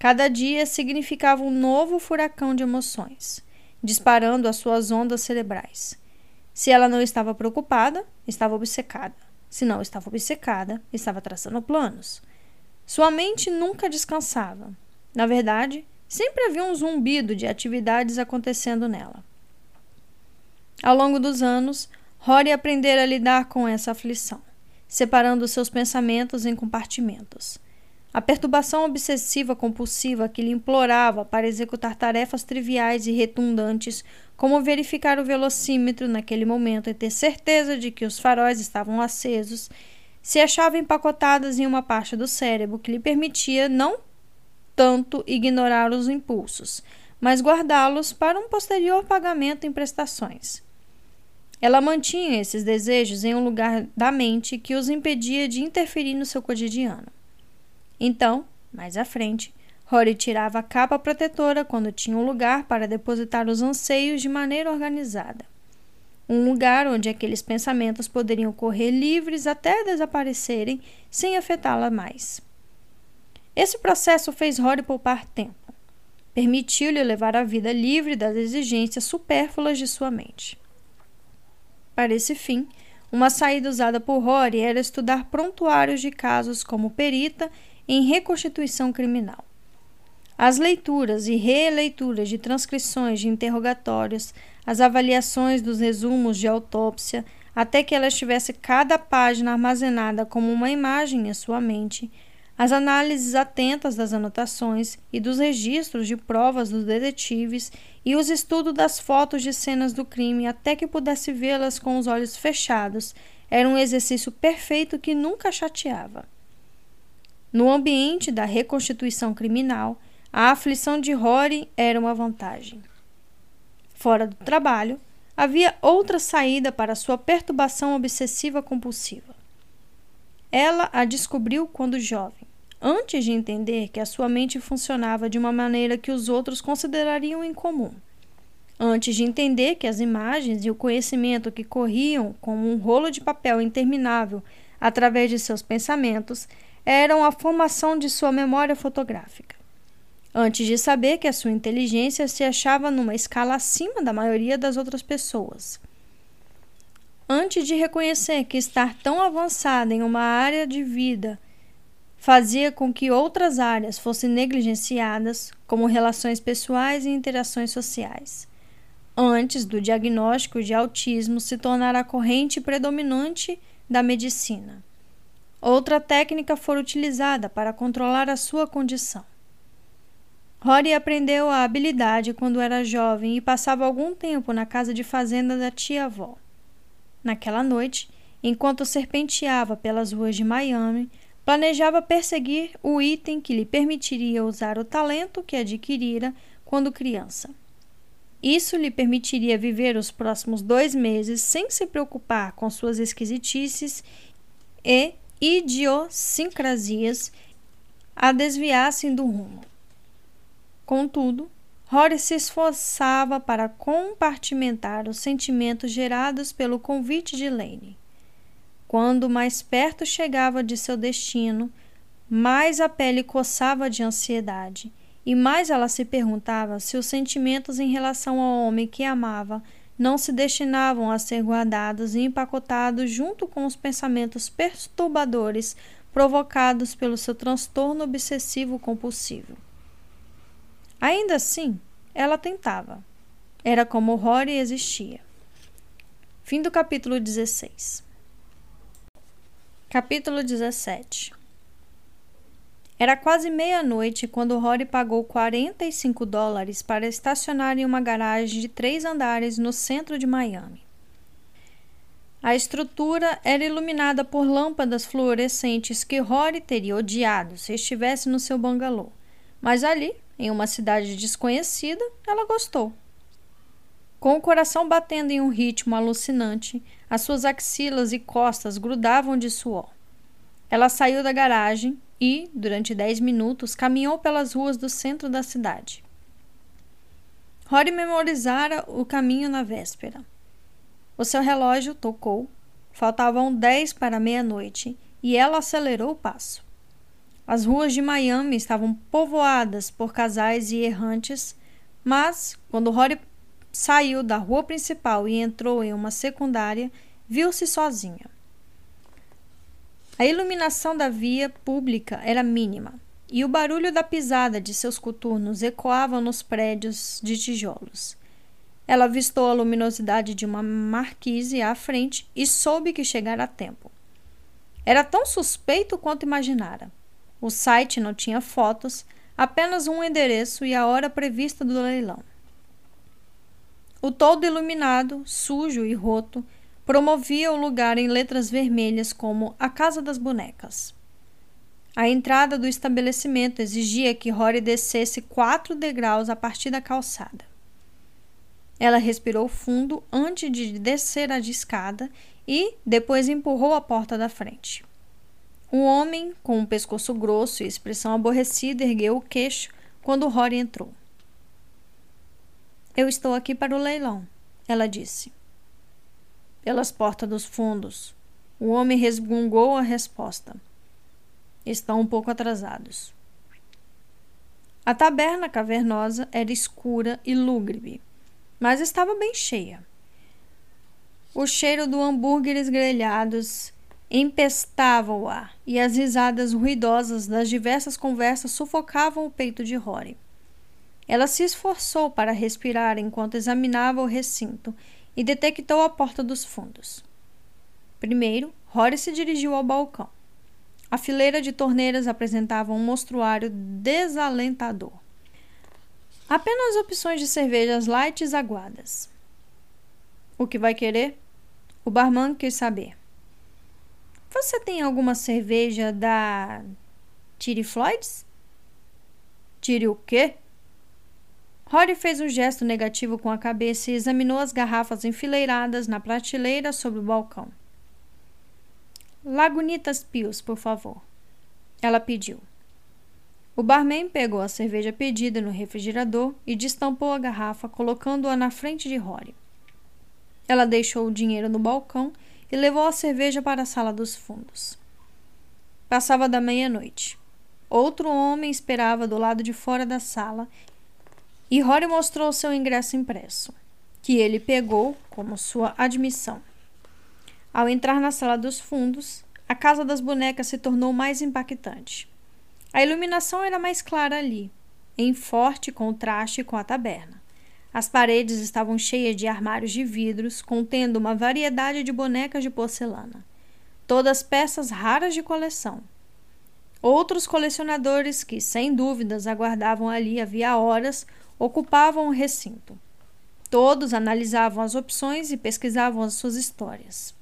Cada dia significava um novo furacão de emoções, disparando as suas ondas cerebrais. Se ela não estava preocupada, estava obcecada. Se não estava obcecada, estava traçando planos. Sua mente nunca descansava. Na verdade, sempre havia um zumbido de atividades acontecendo nela. Ao longo dos anos, Rory aprendera a lidar com essa aflição. separando seus pensamentos em compartimentos. A perturbação obsessiva compulsiva que lhe implorava para executar tarefas triviais e redundantes, como verificar o velocímetro naquele momento e ter certeza de que os faróis estavam acesos, se achava empacotadas em uma parte do cérebro que lhe permitia não tanto ignorar os impulsos, mas guardá-los para um posterior pagamento em prestações. Ela mantinha esses desejos em um lugar da mente que os impedia de interferir no seu cotidiano. Então, mais à frente, Rory tirava a capa protetora quando tinha um lugar para depositar os anseios de maneira organizada. Um lugar onde aqueles pensamentos poderiam correr livres até desaparecerem sem afetá-la mais. Esse processo fez Rory poupar tempo. Permitiu-lhe levar a vida livre das exigências supérfluas de sua mente. Para esse fim, uma saída usada por Rory era estudar prontuários de casos como perita em reconstituição criminal. As leituras e releituras de transcrições de interrogatórios, as avaliações dos resumos de autópsia, até que ela estivesse cada página armazenada como uma imagem em sua mente, as análises atentas das anotações e dos registros de provas dos detetives e os estudos das fotos de cenas do crime até que pudesse vê-las com os olhos fechados era um exercício perfeito que nunca chateava. No ambiente da reconstituição criminal, a aflição de Rory era uma vantagem. Fora do trabalho, havia outra saída para sua perturbação obsessiva compulsiva. Ela a descobriu quando jovem, antes de entender que a sua mente funcionava de uma maneira que os outros considerariam incomum. Antes de entender que as imagens e o conhecimento que corriam como um rolo de papel interminável através de seus pensamentos eram a formação de sua memória fotográfica. Antes de saber que a sua inteligência se achava numa escala acima da maioria das outras pessoas. Antes de reconhecer que estar tão avançada em uma área de vida fazia com que outras áreas fossem negligenciadas, como relações pessoais e interações sociais. Antes do diagnóstico de autismo se tornar a corrente predominante da medicina. Outra técnica foi utilizada para controlar a sua condição. Rory aprendeu a habilidade quando era jovem e passava algum tempo na casa de fazenda da tia-avó. Naquela noite, enquanto serpenteava pelas ruas de Miami, planejava perseguir o item que lhe permitiria usar o talento que adquirira quando criança. Isso lhe permitiria viver os próximos dois meses sem se preocupar com suas esquisitices e idiosincrasias a desviassem do rumo. Contudo, Rory se esforçava para compartimentar os sentimentos gerados pelo convite de Lane. Quando mais perto chegava de seu destino, mais a pele coçava de ansiedade e mais ela se perguntava se os sentimentos em relação ao homem que amava não se destinavam a ser guardados e empacotados junto com os pensamentos perturbadores provocados pelo seu transtorno obsessivo compulsivo. Ainda assim, ela tentava. Era como Rory existia. Fim do capítulo 16. Capítulo 17 era quase meia-noite quando Rory pagou 45 dólares para estacionar em uma garagem de três andares no centro de Miami. A estrutura era iluminada por lâmpadas fluorescentes que Rory teria odiado se estivesse no seu bangalô, mas ali, em uma cidade desconhecida, ela gostou. Com o coração batendo em um ritmo alucinante, as suas axilas e costas grudavam de suor. Ela saiu da garagem e, durante dez minutos, caminhou pelas ruas do centro da cidade. Rory memorizara o caminho na véspera. O seu relógio tocou. Faltavam dez para meia-noite e ela acelerou o passo. As ruas de Miami estavam povoadas por casais e errantes, mas, quando Rory saiu da rua principal e entrou em uma secundária, viu-se sozinha. A iluminação da via pública era mínima e o barulho da pisada de seus coturnos ecoava nos prédios de tijolos. Ela avistou a luminosidade de uma marquise à frente e soube que chegara a tempo. Era tão suspeito quanto imaginara. O site não tinha fotos, apenas um endereço e a hora prevista do leilão. O todo iluminado, sujo e roto, promovia o lugar em letras vermelhas como a Casa das Bonecas. A entrada do estabelecimento exigia que Rory descesse quatro degraus a partir da calçada. Ela respirou fundo antes de descer a escada e depois empurrou a porta da frente. Um homem, com um pescoço grosso e expressão aborrecida, ergueu o queixo quando Rory entrou. Eu estou aqui para o leilão, ela disse. Pelas portas dos fundos. O homem resmungou a resposta. Estão um pouco atrasados. A taberna cavernosa era escura e lúgubre, mas estava bem cheia. O cheiro do hambúrgueres grelhados empestava o ar e as risadas ruidosas das diversas conversas sufocavam o peito de Rory. Ela se esforçou para respirar enquanto examinava o recinto e detectou a porta dos fundos. Primeiro, Rory se dirigiu ao balcão. A fileira de torneiras apresentava um mostruário desalentador. Apenas opções de cervejas light aguadas. O que vai querer? O barman quis saber. Você tem alguma cerveja da Tire Floyds? Tire o quê? Rory fez um gesto negativo com a cabeça e examinou as garrafas enfileiradas na prateleira sobre o balcão. Lagunitas Pios, por favor. Ela pediu. O barman pegou a cerveja pedida no refrigerador e destampou a garrafa, colocando-a na frente de Rory. Ela deixou o dinheiro no balcão e levou a cerveja para a sala dos fundos. Passava da meia-noite. Outro homem esperava do lado de fora da sala e Rory mostrou seu ingresso impresso, que ele pegou como sua admissão. Ao entrar na sala dos fundos, a casa das bonecas se tornou mais impactante. A iluminação era mais clara ali, em forte contraste com a taberna. As paredes estavam cheias de armários de vidros contendo uma variedade de bonecas de porcelana, todas peças raras de coleção. Outros colecionadores que, sem dúvidas, aguardavam ali havia horas ocupavam o recinto. Todos analisavam as opções e pesquisavam as suas histórias.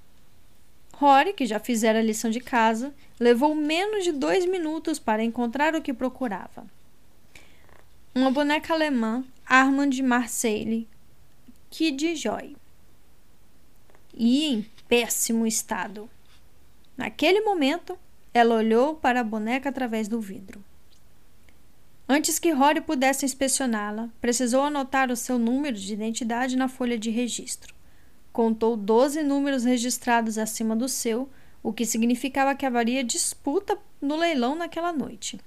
Rory, que já fizera a lição de casa, levou menos de dois minutos para encontrar o que procurava. Uma boneca alemã, Armand Marseille, Kid Joy. E em péssimo estado. Naquele momento, ela olhou para a boneca através do vidro. Antes que Rory pudesse inspecioná-la, precisou anotar o seu número de identidade na folha de registro. Contou 12 números registrados acima do seu, o que significava que haveria disputa no leilão naquela noite.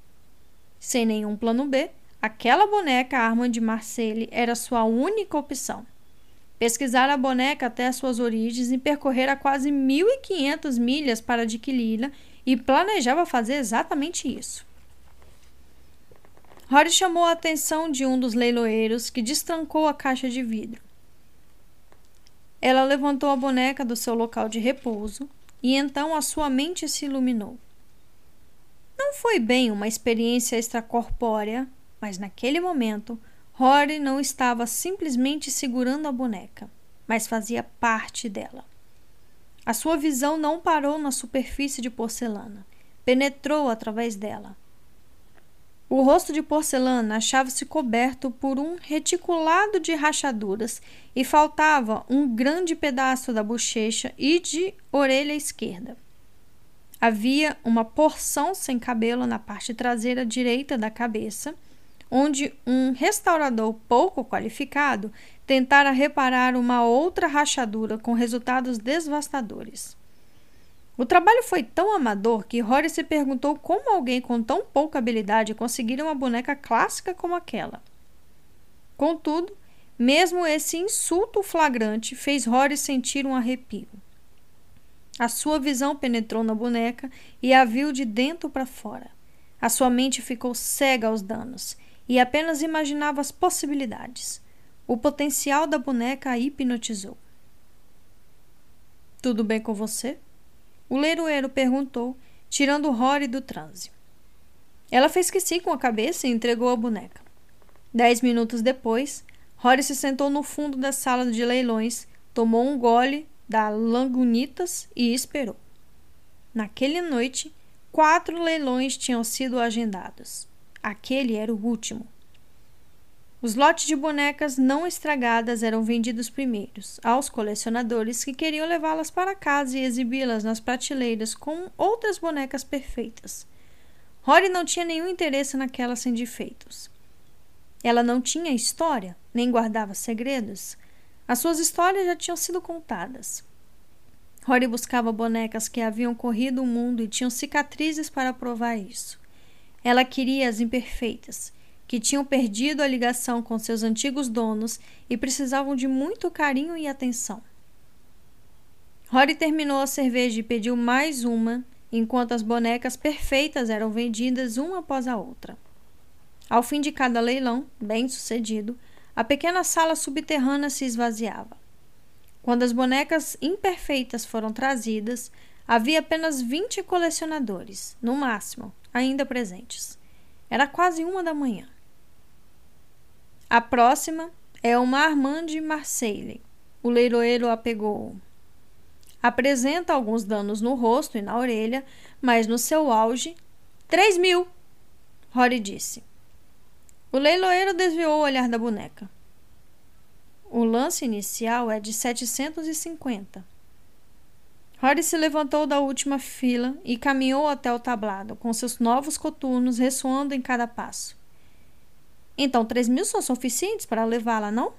Sem nenhum plano B, aquela boneca Armand de Marseille era sua única opção. Pesquisar a boneca até as suas origens e percorrer a quase 1.500 milhas para adquiri-la e planejava fazer exatamente isso. Rory chamou a atenção de um dos leiloeiros que destrancou a caixa de vidro. Ela levantou a boneca do seu local de repouso e então a sua mente se iluminou. Não foi bem uma experiência extracorpórea, mas naquele momento Rory não estava simplesmente segurando a boneca, mas fazia parte dela. A sua visão não parou na superfície de porcelana, penetrou através dela o rosto de porcelana achava-se coberto por um reticulado de rachaduras e faltava um grande pedaço da bochecha e de orelha esquerda. Havia uma porção sem cabelo na parte traseira direita da cabeça, onde um restaurador pouco qualificado tentara reparar uma outra rachadura com resultados devastadores. O trabalho foi tão amador que Rory se perguntou como alguém com tão pouca habilidade conseguiria uma boneca clássica como aquela. Contudo, mesmo esse insulto flagrante fez Rory sentir um arrepio. A sua visão penetrou na boneca e a viu de dentro para fora. A sua mente ficou cega aos danos e apenas imaginava as possibilidades. O potencial da boneca a hipnotizou. Tudo bem com você? O leiloeiro perguntou, tirando Rory do transe. Ela fez que sim com a cabeça e entregou a boneca. Dez minutos depois, Rory se sentou no fundo da sala de leilões, tomou um gole da Langunitas e esperou. Naquela noite, quatro leilões tinham sido agendados. Aquele era o último. Os lotes de bonecas não estragadas eram vendidos primeiros aos colecionadores que queriam levá-las para casa e exibi-las nas prateleiras com outras bonecas perfeitas. Rory não tinha nenhum interesse naquelas sem defeitos. Ela não tinha história, nem guardava segredos. As suas histórias já tinham sido contadas. Rory buscava bonecas que haviam corrido o mundo e tinham cicatrizes para provar isso. Ela queria as imperfeitas, que tinham perdido a ligação com seus antigos donos e precisavam de muito carinho e atenção. Rory terminou a cerveja e pediu mais uma, enquanto as bonecas perfeitas eram vendidas uma após a outra. Ao fim de cada leilão, bem sucedido, a pequena sala subterrânea se esvaziava. Quando as bonecas imperfeitas foram trazidas, havia apenas 20 colecionadores, no máximo, ainda presentes. Era quase uma da manhã. A próxima é uma Armande Marseille. O leiloeiro a pegou. Apresenta alguns danos no rosto e na orelha, mas no seu auge, três mil, Rory disse. O leiloeiro desviou o olhar da boneca. O lance inicial é de 750. Rory se levantou da última fila e caminhou até o tablado, com seus novos coturnos ressoando em cada passo. Então, três mil são suficientes para levá-la, não?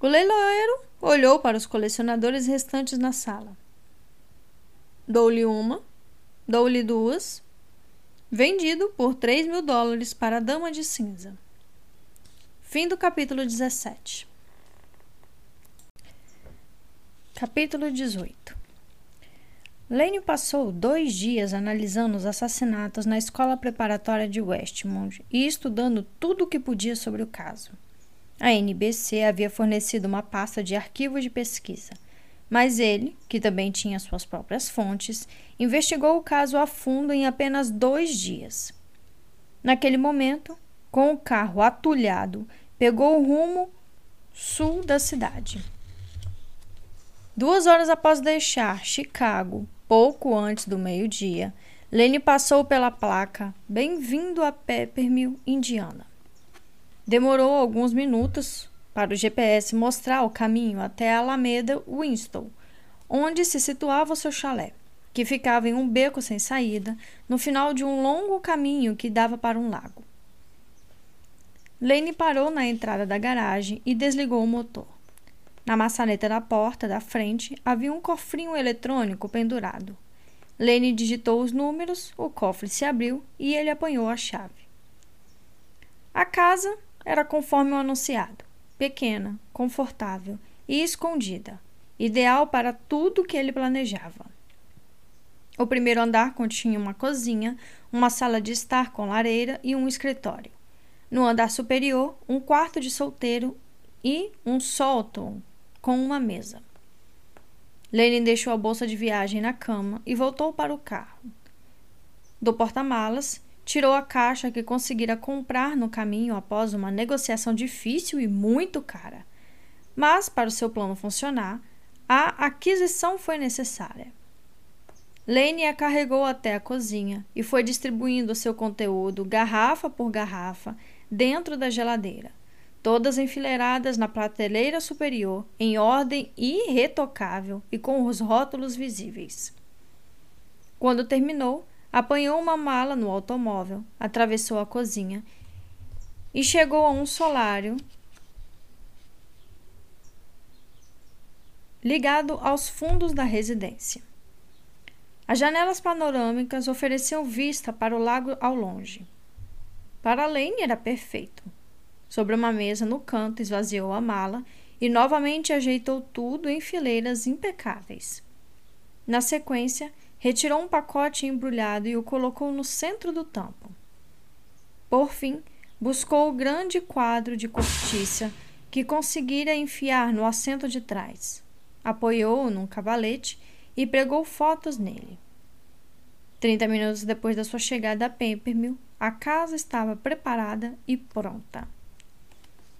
O leiloeiro olhou para os colecionadores restantes na sala. Dou-lhe uma, dou-lhe duas. Vendido por 3 mil dólares para a Dama de Cinza. Fim do capítulo 17. Capítulo 18 Lane passou dois dias analisando os assassinatos na escola preparatória de Westmont e estudando tudo o que podia sobre o caso. A NBC havia fornecido uma pasta de arquivos de pesquisa, mas ele, que também tinha suas próprias fontes, investigou o caso a fundo em apenas dois dias. Naquele momento, com o carro atulhado, pegou o rumo sul da cidade. Duas horas após deixar Chicago pouco antes do meio-dia, Lene passou pela placa Bem-vindo a Peppermill, Indiana. Demorou alguns minutos para o GPS mostrar o caminho até a Alameda Winston, onde se situava o seu chalé, que ficava em um beco sem saída, no final de um longo caminho que dava para um lago. Lane parou na entrada da garagem e desligou o motor. Na maçaneta da porta da frente havia um cofrinho eletrônico pendurado. Lene digitou os números, o cofre se abriu e ele apanhou a chave. A casa era conforme o anunciado: pequena, confortável e escondida, ideal para tudo que ele planejava. O primeiro andar continha uma cozinha, uma sala de estar com lareira e um escritório. No andar superior, um quarto de solteiro e um sótão com uma mesa. Lenin deixou a bolsa de viagem na cama e voltou para o carro. Do porta-malas, tirou a caixa que conseguira comprar no caminho após uma negociação difícil e muito cara. Mas, para o seu plano funcionar, a aquisição foi necessária. Lane a carregou até a cozinha e foi distribuindo seu conteúdo garrafa por garrafa dentro da geladeira todas enfileiradas na prateleira superior, em ordem irretocável e com os rótulos visíveis. Quando terminou, apanhou uma mala no automóvel, atravessou a cozinha e chegou a um solário ligado aos fundos da residência. As janelas panorâmicas ofereciam vista para o lago ao longe. Para Lane era perfeito. Sobre uma mesa no canto, esvaziou a mala e novamente ajeitou tudo em fileiras impecáveis. Na sequência, retirou um pacote embrulhado e o colocou no centro do tampo. Por fim, buscou o grande quadro de cortiça que conseguira enfiar no assento de trás. Apoiou-o num cavalete e pregou fotos nele. Trinta minutos depois da sua chegada a Pempermill, a casa estava preparada e pronta.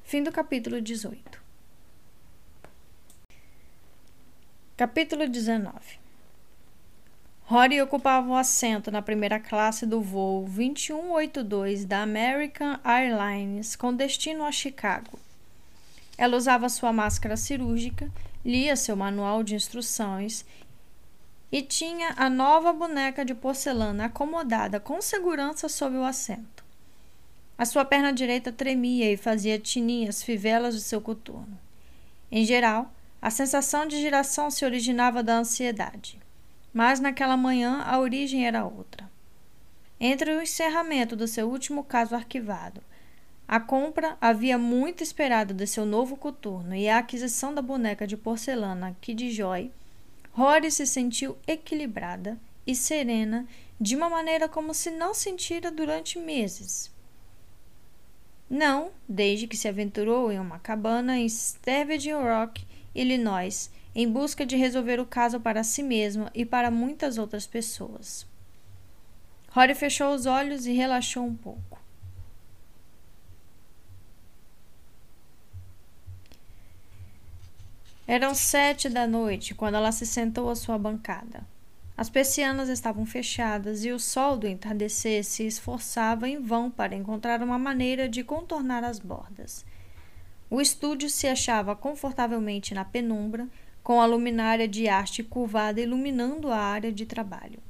Fim do capítulo 18. Capítulo 19 Rory ocupava o assento na primeira classe do voo 2182 da American Airlines com destino a Chicago. Ela usava sua máscara cirúrgica, lia seu manual de instruções e tinha a nova boneca de porcelana acomodada com segurança sob o assento. A sua perna direita tremia e fazia tininhas fivelas de seu coturno. Em geral, a sensação de giração se originava da ansiedade, mas naquela manhã a origem era outra. Entre o encerramento do seu último caso arquivado, a compra havia muito esperada de seu novo coturno e a aquisição da boneca de porcelana Kid Joy Rory se sentiu equilibrada e serena de uma maneira como se não sentira durante meses. Não, desde que se aventurou em uma cabana em Stavage Rock, Illinois, em busca de resolver o caso para si mesma e para muitas outras pessoas. Rory fechou os olhos e relaxou um pouco. Eram sete da noite quando ela se sentou à sua bancada. As persianas estavam fechadas e o sol do entardecer se esforçava em vão para encontrar uma maneira de contornar as bordas. O estúdio se achava confortavelmente na penumbra, com a luminária de haste curvada iluminando a área de trabalho.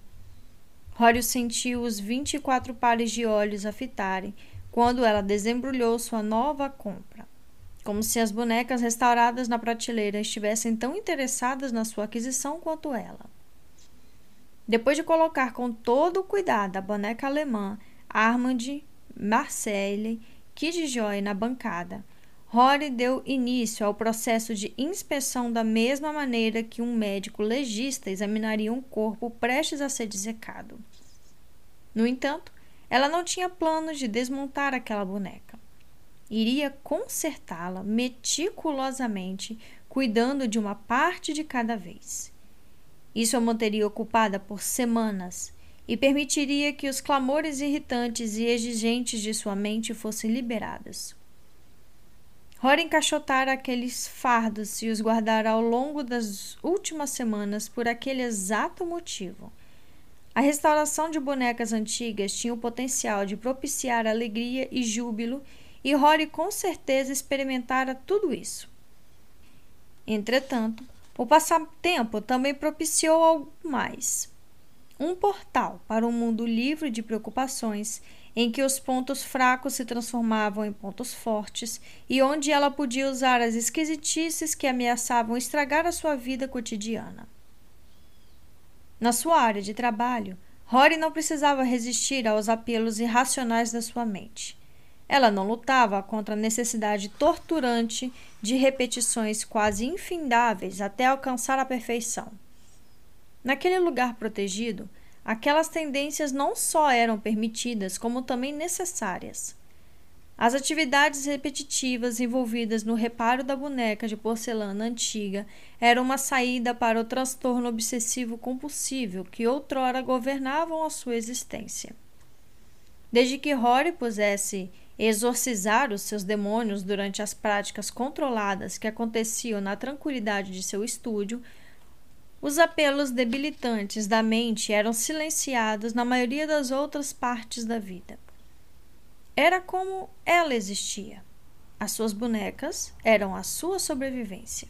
Rório sentiu os vinte e quatro pares de olhos a fitarem quando ela desembrulhou sua nova compra como se as bonecas restauradas na prateleira estivessem tão interessadas na sua aquisição quanto ela. Depois de colocar com todo o cuidado a boneca alemã Armand Marcelle Kidjoy na bancada, Rory deu início ao processo de inspeção da mesma maneira que um médico legista examinaria um corpo prestes a ser dissecado. No entanto, ela não tinha planos de desmontar aquela boneca iria consertá-la meticulosamente, cuidando de uma parte de cada vez. Isso a manteria ocupada por semanas e permitiria que os clamores irritantes e exigentes de sua mente fossem liberados. Rory encaixotara aqueles fardos e os guardara ao longo das últimas semanas por aquele exato motivo. A restauração de bonecas antigas tinha o potencial de propiciar alegria e júbilo e Rory com certeza experimentara tudo isso. Entretanto, o passatempo também propiciou algo mais. Um portal para um mundo livre de preocupações, em que os pontos fracos se transformavam em pontos fortes e onde ela podia usar as esquisitices que ameaçavam estragar a sua vida cotidiana. Na sua área de trabalho, Rory não precisava resistir aos apelos irracionais da sua mente. Ela não lutava contra a necessidade torturante de repetições quase infindáveis até alcançar a perfeição. Naquele lugar protegido, aquelas tendências não só eram permitidas, como também necessárias. As atividades repetitivas envolvidas no reparo da boneca de porcelana antiga eram uma saída para o transtorno obsessivo compulsivo que outrora governavam a sua existência. Desde que Rory pusesse exorcizar os seus demônios durante as práticas controladas que aconteciam na tranquilidade de seu estúdio, os apelos debilitantes da mente eram silenciados na maioria das outras partes da vida. Era como ela existia. As suas bonecas eram a sua sobrevivência.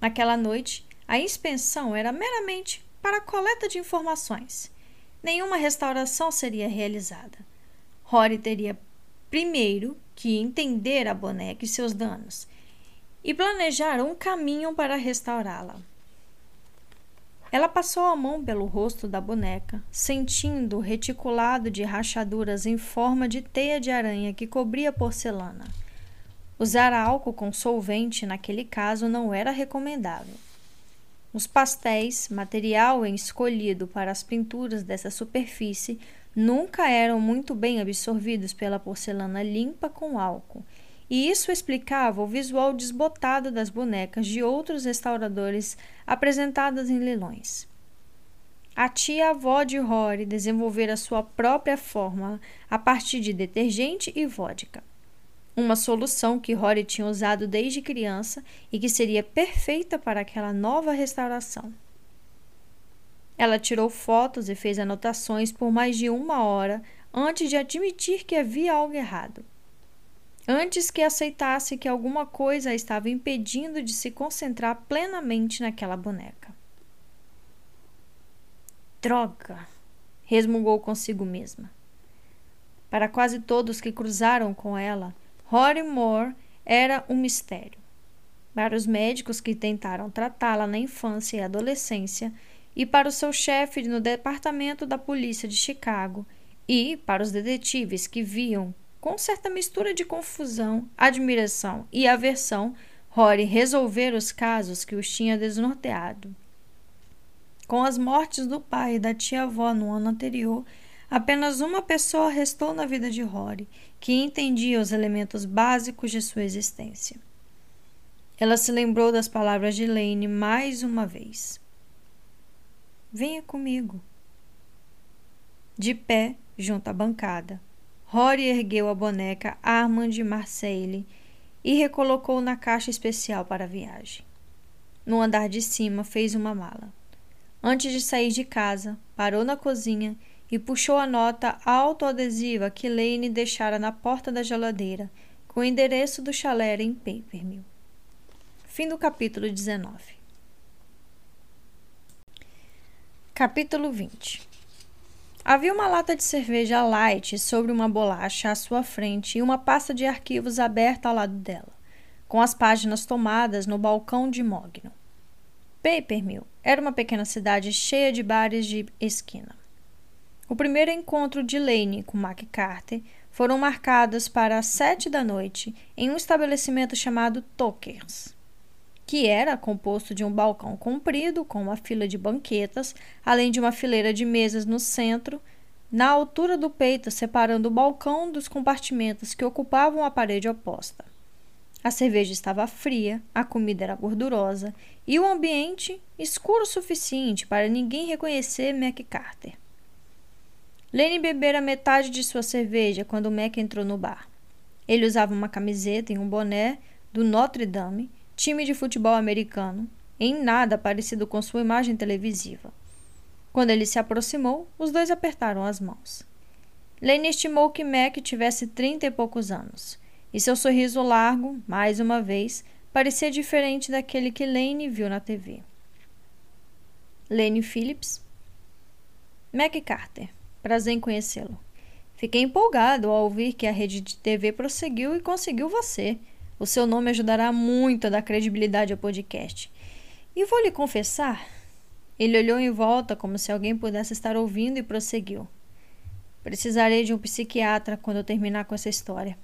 Naquela noite, a inspeção era meramente para coleta de informações. Nenhuma restauração seria realizada. Rory teria primeiro que entender a boneca e seus danos e planejar um caminho para restaurá-la. Ela passou a mão pelo rosto da boneca, sentindo o reticulado de rachaduras em forma de teia de aranha que cobria a porcelana. Usar álcool com solvente naquele caso não era recomendável. Os pastéis, material escolhido para as pinturas dessa superfície, nunca eram muito bem absorvidos pela porcelana limpa com álcool, e isso explicava o visual desbotado das bonecas de outros restauradores apresentadas em leilões. A tia-avó de Rory desenvolvera sua própria fórmula a partir de detergente e vodka. Uma solução que Rory tinha usado desde criança e que seria perfeita para aquela nova restauração. Ela tirou fotos e fez anotações por mais de uma hora antes de admitir que havia algo errado. Antes que aceitasse que alguma coisa a estava impedindo de se concentrar plenamente naquela boneca. Droga! resmungou consigo mesma. Para quase todos que cruzaram com ela, Rory Moore era um mistério. Para os médicos que tentaram tratá-la na infância e adolescência, e para o seu chefe no departamento da polícia de Chicago, e para os detetives que viam, com certa mistura de confusão, admiração e aversão, Rory resolver os casos que os tinha desnorteado. Com as mortes do pai e da tia-avó no ano anterior, apenas uma pessoa restou na vida de Rory, que entendia os elementos básicos de sua existência. Ela se lembrou das palavras de Lane mais uma vez. Venha comigo. De pé, junto à bancada, Rory ergueu a boneca Armand de Marseille e recolocou na caixa especial para a viagem. No andar de cima, fez uma mala. Antes de sair de casa, parou na cozinha e puxou a nota autoadesiva que Lane deixara na porta da geladeira, com o endereço do chalé em Papermill. Fim do capítulo 19. Capítulo 20 Havia uma lata de cerveja light sobre uma bolacha à sua frente e uma pasta de arquivos aberta ao lado dela, com as páginas tomadas no balcão de Mogno. Papermill era uma pequena cidade cheia de bares de esquina. O primeiro encontro de Lane com Mac Carter foram marcados para as sete da noite em um estabelecimento chamado Tokers, que era composto de um balcão comprido com uma fila de banquetas, além de uma fileira de mesas no centro, na altura do peito, separando o balcão dos compartimentos que ocupavam a parede oposta. A cerveja estava fria, a comida era gordurosa e o ambiente escuro o suficiente para ninguém reconhecer Mac Carter. Lenny bebera metade de sua cerveja quando Mac entrou no bar. Ele usava uma camiseta e um boné do Notre Dame, time de futebol americano, em nada parecido com sua imagem televisiva. Quando ele se aproximou, os dois apertaram as mãos. Lenny estimou que Mac tivesse trinta e poucos anos e seu sorriso largo, mais uma vez, parecia diferente daquele que Lane viu na TV. Lane Phillips. Mac Carter. Prazer em conhecê-lo. Fiquei empolgado ao ouvir que a rede de TV prosseguiu e conseguiu você. O seu nome ajudará muito a dar credibilidade ao podcast. E vou lhe confessar. Ele olhou em volta como se alguém pudesse estar ouvindo e prosseguiu. Precisarei de um psiquiatra quando eu terminar com essa história.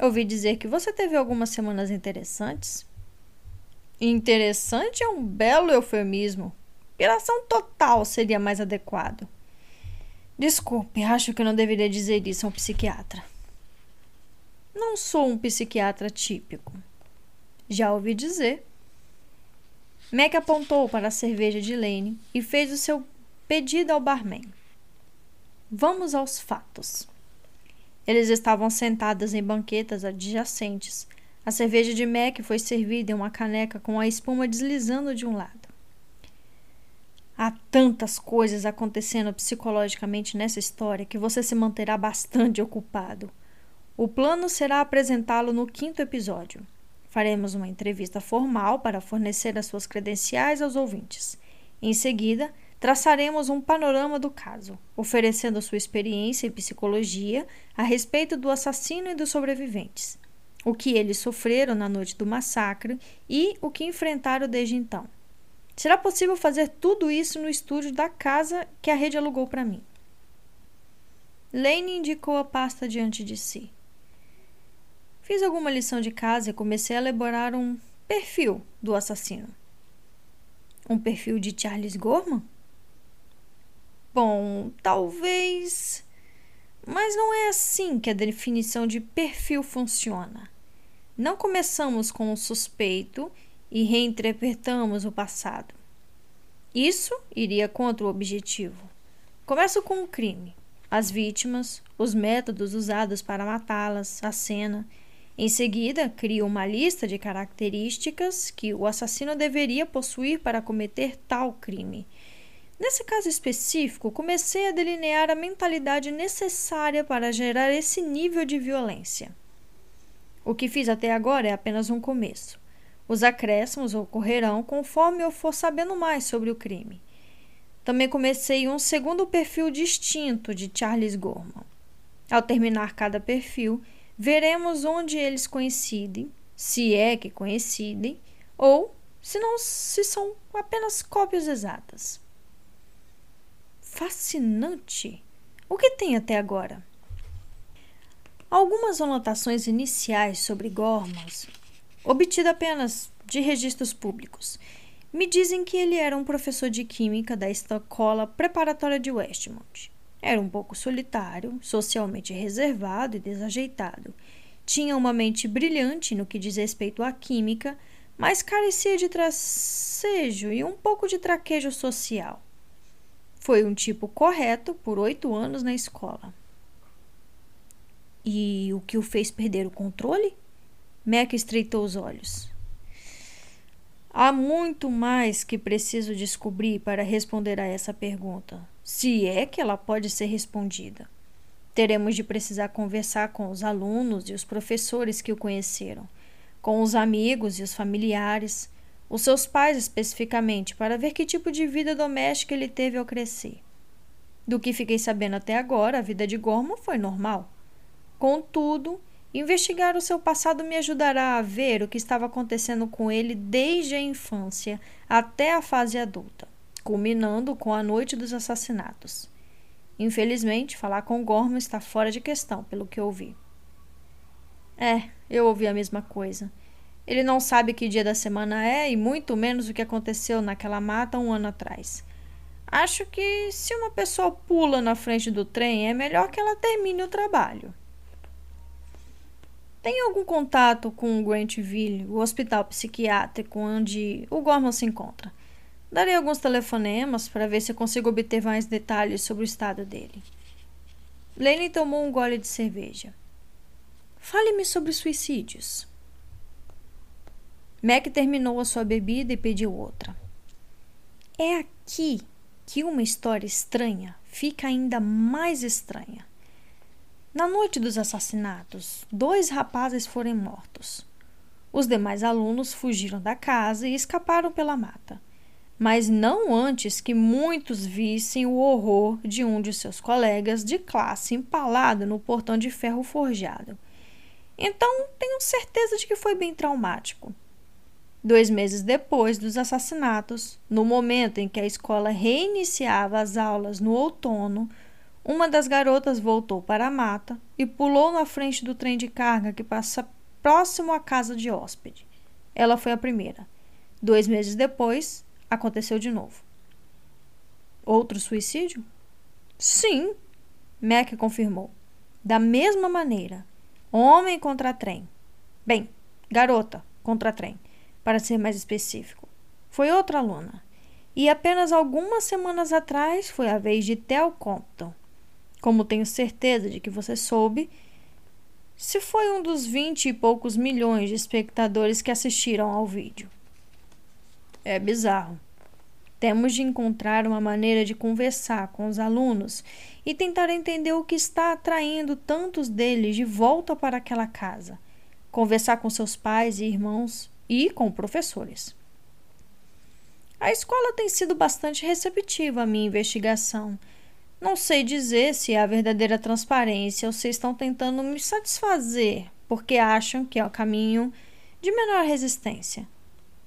Ouvi dizer que você teve algumas semanas interessantes. Interessante é um belo eufemismo. Piração total seria mais adequado. Desculpe, acho que não deveria dizer isso a um psiquiatra. Não sou um psiquiatra típico. Já ouvi dizer. Mac apontou para a cerveja de Lane e fez o seu pedido ao barman. Vamos aos fatos. Eles estavam sentados em banquetas adjacentes. A cerveja de Mac foi servida em uma caneca com a espuma deslizando de um lado. Há tantas coisas acontecendo psicologicamente nessa história que você se manterá bastante ocupado. O plano será apresentá-lo no quinto episódio. Faremos uma entrevista formal para fornecer as suas credenciais aos ouvintes. Em seguida, traçaremos um panorama do caso, oferecendo sua experiência em psicologia a respeito do assassino e dos sobreviventes, o que eles sofreram na noite do massacre e o que enfrentaram desde então. Será possível fazer tudo isso no estúdio da casa que a rede alugou para mim. Lane indicou a pasta diante de si. Fiz alguma lição de casa e comecei a elaborar um perfil do assassino. Um perfil de Charles Gorman? Bom, talvez. Mas não é assim que a definição de perfil funciona. Não começamos com o suspeito e reinterpretamos o passado. Isso iria contra o objetivo. Começo com o crime, as vítimas, os métodos usados para matá-las, a cena. Em seguida, crio uma lista de características que o assassino deveria possuir para cometer tal crime. Nesse caso específico, comecei a delinear a mentalidade necessária para gerar esse nível de violência. O que fiz até agora é apenas um começo. Os acréscimos ocorrerão conforme eu for sabendo mais sobre o crime. Também comecei um segundo perfil distinto de Charles Gorman. Ao terminar cada perfil, veremos onde eles coincidem, se é que coincidem, ou se não se são apenas cópias exatas. Fascinante! O que tem até agora? Algumas anotações iniciais sobre Gormans, obtida apenas de registros públicos, me dizem que ele era um professor de química da escola preparatória de Westmont. Era um pouco solitário, socialmente reservado e desajeitado. Tinha uma mente brilhante no que diz respeito à química, mas carecia de tracejo e um pouco de traquejo social. Foi um tipo correto por oito anos na escola. E o que o fez perder o controle? Mac estreitou os olhos. Há muito mais que preciso descobrir para responder a essa pergunta, se é que ela pode ser respondida. Teremos de precisar conversar com os alunos e os professores que o conheceram, com os amigos e os familiares, os seus pais especificamente, para ver que tipo de vida doméstica ele teve ao crescer. Do que fiquei sabendo até agora, a vida de Gorman foi normal. Contudo, Investigar o seu passado me ajudará a ver o que estava acontecendo com ele desde a infância até a fase adulta, culminando com a noite dos assassinatos. Infelizmente, falar com Gorman está fora de questão, pelo que ouvi. É, eu ouvi a mesma coisa. Ele não sabe que dia da semana é e muito menos o que aconteceu naquela mata um ano atrás. Acho que se uma pessoa pula na frente do trem, é melhor que ela termine o trabalho. Tem algum contato com Grantville, o hospital psiquiátrico onde o Gorman se encontra? Darei alguns telefonemas para ver se consigo obter mais detalhes sobre o estado dele. Lane tomou um gole de cerveja. Fale-me sobre suicídios. Mac terminou a sua bebida e pediu outra. É aqui que uma história estranha fica ainda mais estranha. Na noite dos assassinatos, dois rapazes foram mortos. Os demais alunos fugiram da casa e escaparam pela mata, mas não antes que muitos vissem o horror de um de seus colegas de classe empalado no portão de ferro forjado. Então, tenho certeza de que foi bem traumático. Dois meses depois dos assassinatos, no momento em que a escola reiniciava as aulas no outono, uma das garotas voltou para a mata e pulou na frente do trem de carga que passa próximo à casa de hóspede. Ela foi a primeira. Dois meses depois, aconteceu de novo. Outro suicídio? Sim, Mac confirmou. Da mesma maneira. Homem contra trem. Bem, garota contra trem, para ser mais específico. Foi outra aluna. E apenas algumas semanas atrás foi a vez de Tel Compton como tenho certeza de que você soube, se foi um dos vinte e poucos milhões de espectadores que assistiram ao vídeo. É bizarro. Temos de encontrar uma maneira de conversar com os alunos e tentar entender o que está atraindo tantos deles de volta para aquela casa. Conversar com seus pais e irmãos e com professores. A escola tem sido bastante receptiva à minha investigação não sei dizer se é a verdadeira transparência ou se estão tentando me satisfazer porque acham que é o caminho de menor resistência.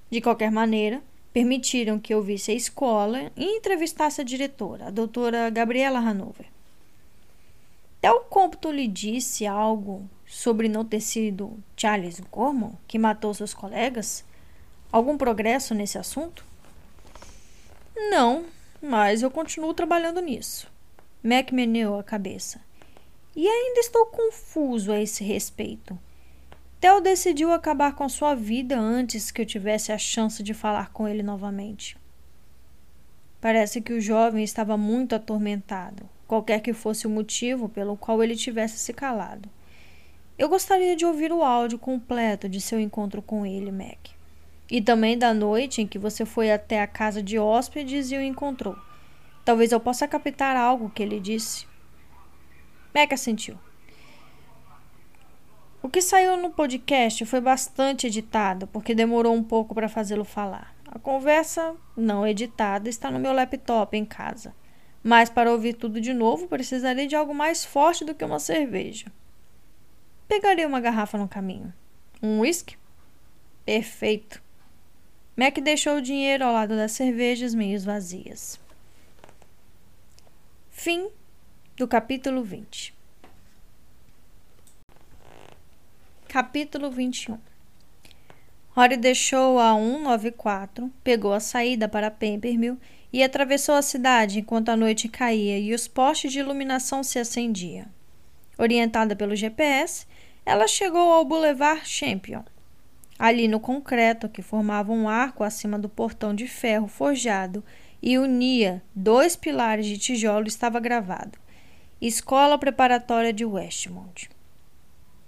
De qualquer maneira, permitiram que eu visse a escola e entrevistasse a diretora, a doutora Gabriela Hanover. Del Compton lhe disse algo sobre não ter sido Charles Gorman que matou seus colegas? Algum progresso nesse assunto? Não, mas eu continuo trabalhando nisso. Mac meneou a cabeça. E ainda estou confuso a esse respeito. Theo decidiu acabar com sua vida antes que eu tivesse a chance de falar com ele novamente. Parece que o jovem estava muito atormentado, qualquer que fosse o motivo pelo qual ele tivesse se calado. Eu gostaria de ouvir o áudio completo de seu encontro com ele, Mac. E também da noite em que você foi até a casa de hóspedes e o encontrou. Talvez eu possa captar algo que ele disse. Mac assentiu. O que saiu no podcast foi bastante editado, porque demorou um pouco para fazê-lo falar. A conversa não editada está no meu laptop em casa. Mas para ouvir tudo de novo, precisaria de algo mais forte do que uma cerveja. Pegaria uma garrafa no caminho. Um whisky? Perfeito. Mac deixou o dinheiro ao lado das cervejas meio vazias. Fim do capítulo 20. Capítulo 21 Rory deixou a 194, pegou a saída para Pembermill e atravessou a cidade enquanto a noite caía e os postes de iluminação se acendiam. Orientada pelo GPS, ela chegou ao Boulevard Champion. Ali no concreto, que formava um arco acima do portão de ferro forjado e unia dois pilares de tijolo, estava gravado: Escola Preparatória de Westmont.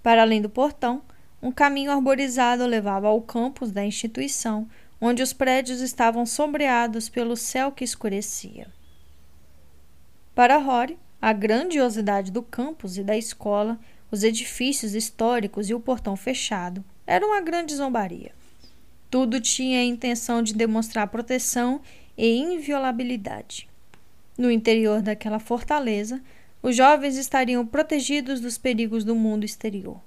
Para além do portão, um caminho arborizado levava ao campus da instituição, onde os prédios estavam sombreados pelo céu que escurecia. Para Rory, a grandiosidade do campus e da escola, os edifícios históricos e o portão fechado era uma grande zombaria. Tudo tinha a intenção de demonstrar proteção e inviolabilidade. No interior daquela fortaleza, os jovens estariam protegidos dos perigos do mundo exterior.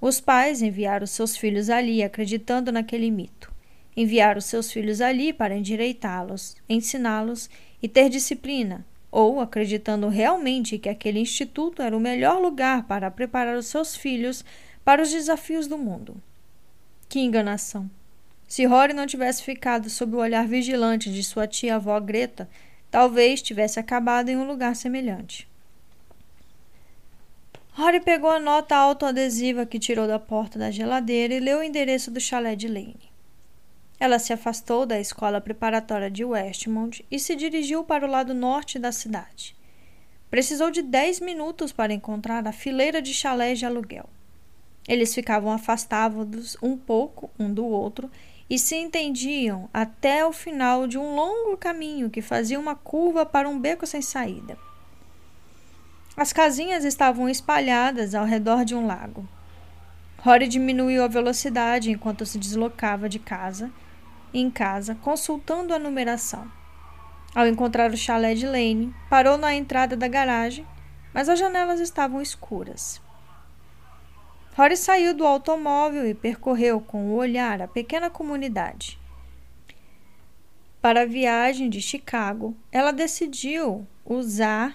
Os pais enviaram seus filhos ali acreditando naquele mito. Enviaram seus filhos ali para endireitá-los, ensiná-los e ter disciplina, ou acreditando realmente que aquele instituto era o melhor lugar para preparar os seus filhos para os desafios do mundo. Que enganação! Se Rory não tivesse ficado sob o olhar vigilante de sua tia-avó Greta, talvez tivesse acabado em um lugar semelhante. Rory pegou a nota autoadesiva que tirou da porta da geladeira e leu o endereço do chalé de Lane. Ela se afastou da escola preparatória de Westmont e se dirigiu para o lado norte da cidade. Precisou de dez minutos para encontrar a fileira de chalés de aluguel. Eles ficavam afastados um pouco um do outro e se entendiam até o final de um longo caminho que fazia uma curva para um beco sem saída. As casinhas estavam espalhadas ao redor de um lago. Rory diminuiu a velocidade enquanto se deslocava de casa em casa, consultando a numeração. Ao encontrar o chalé de Lane, parou na entrada da garagem, mas as janelas estavam escuras. Rory saiu do automóvel e percorreu com o olhar a pequena comunidade. Para a viagem de Chicago, ela decidiu usar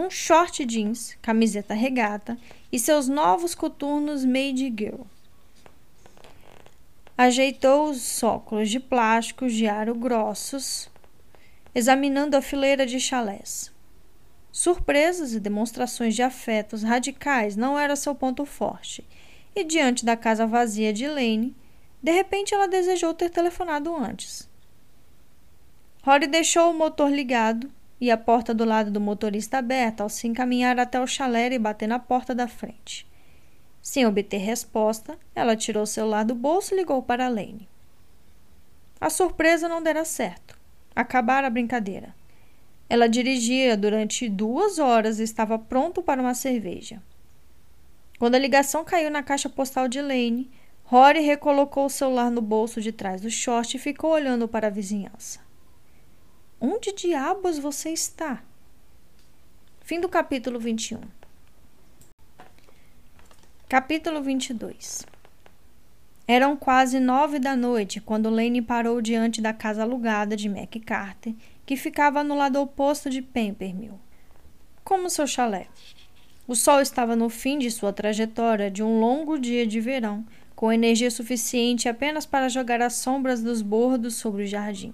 um short jeans, camiseta regata e seus novos coturnos made girl. Ajeitou os óculos de plástico de aro grossos, examinando a fileira de chalés. Surpresas e demonstrações de afetos radicais não era seu ponto forte, e diante da casa vazia de Lane, de repente ela desejou ter telefonado antes. Rory deixou o motor ligado e a porta do lado do motorista aberta ao se encaminhar até o chalé e bater na porta da frente. Sem obter resposta, ela tirou o celular do bolso e ligou para Lane. A surpresa não dera certo. Acabara a brincadeira. Ela dirigia durante duas horas e estava pronto para uma cerveja. Quando a ligação caiu na caixa postal de Lane, Rory recolocou o celular no bolso de trás do short e ficou olhando para a vizinhança. Onde diabos você está? Fim do capítulo 21. Capítulo 22 Eram quase nove da noite quando Lane parou diante da casa alugada de Mac Carter, que ficava no lado oposto de Pembermill. Como seu chalé. O sol estava no fim de sua trajetória de um longo dia de verão, com energia suficiente apenas para jogar as sombras dos bordos sobre o jardim.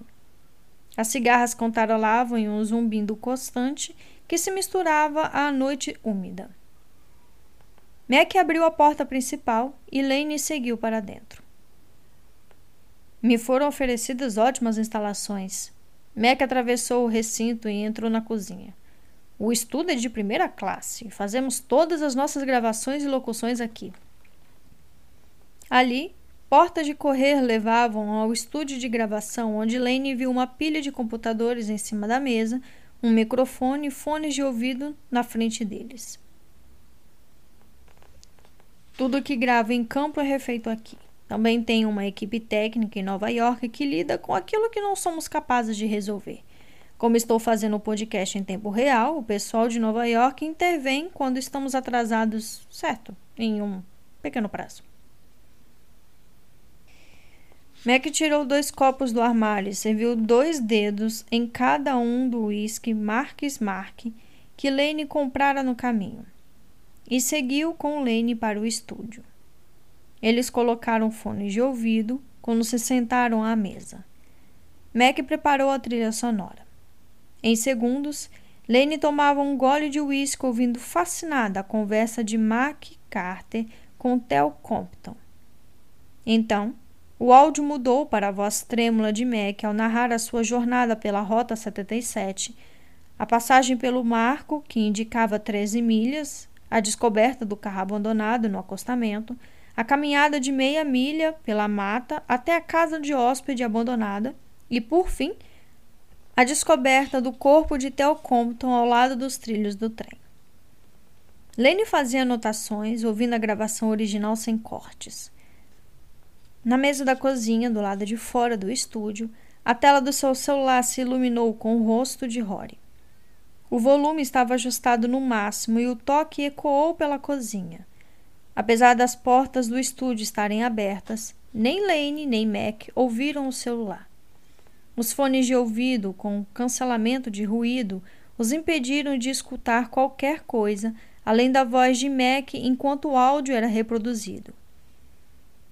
As cigarras cantarolavam em um zumbindo constante que se misturava à noite úmida. Mac abriu a porta principal e Lane seguiu para dentro. Me foram oferecidas ótimas instalações. Mac atravessou o recinto e entrou na cozinha. O estudo é de primeira classe. Fazemos todas as nossas gravações e locuções aqui. Ali, portas de correr levavam ao estúdio de gravação, onde Lane viu uma pilha de computadores em cima da mesa, um microfone e fones de ouvido na frente deles. Tudo que grava em campo é refeito aqui. Também tem uma equipe técnica em Nova York que lida com aquilo que não somos capazes de resolver. Como estou fazendo o podcast em tempo real, o pessoal de Nova York intervém quando estamos atrasados, certo, em um pequeno prazo. Mac tirou dois copos do armário e serviu dois dedos em cada um do uísque Marques Mark que Lane comprara no caminho e seguiu com Lane para o estúdio. Eles colocaram fones de ouvido quando se sentaram à mesa. Mac preparou a trilha sonora. Em segundos, Lane tomava um gole de uísque ouvindo fascinada a conversa de Mac Carter com Tel Compton. Então, o áudio mudou para a voz trêmula de Mac ao narrar a sua jornada pela Rota 77, a passagem pelo marco, que indicava 13 milhas, a descoberta do carro abandonado no acostamento, a caminhada de meia milha pela mata até a casa de hóspede abandonada e, por fim, a descoberta do corpo de Theo Compton ao lado dos trilhos do trem. Lane fazia anotações, ouvindo a gravação original sem cortes. Na mesa da cozinha, do lado de fora do estúdio, a tela do seu celular se iluminou com o rosto de Rory. O volume estava ajustado no máximo e o toque ecoou pela cozinha. Apesar das portas do estúdio estarem abertas, nem Lane nem Mac ouviram o celular. Os fones de ouvido, com cancelamento de ruído, os impediram de escutar qualquer coisa além da voz de Mac enquanto o áudio era reproduzido.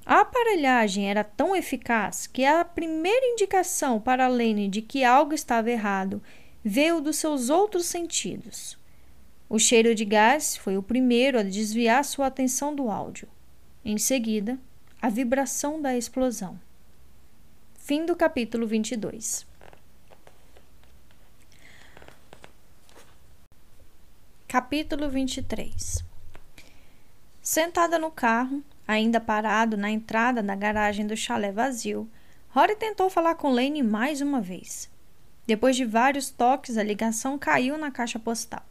A aparelhagem era tão eficaz que a primeira indicação para Lane de que algo estava errado veio dos seus outros sentidos. O cheiro de gás foi o primeiro a desviar sua atenção do áudio. Em seguida, a vibração da explosão. Fim do capítulo 22. Capítulo 23 Sentada no carro, ainda parado na entrada da garagem do chalé vazio, Rory tentou falar com Lane mais uma vez. Depois de vários toques, a ligação caiu na caixa postal.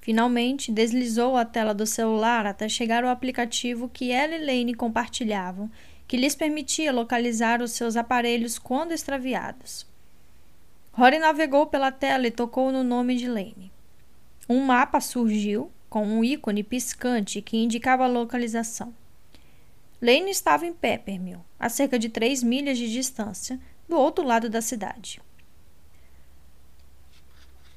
Finalmente, deslizou a tela do celular até chegar ao aplicativo que ela e Lane compartilhavam, que lhes permitia localizar os seus aparelhos quando extraviados. Rory navegou pela tela e tocou no nome de Lane. Um mapa surgiu com um ícone piscante que indicava a localização. Lane estava em Peppermill, a cerca de três milhas de distância, do outro lado da cidade.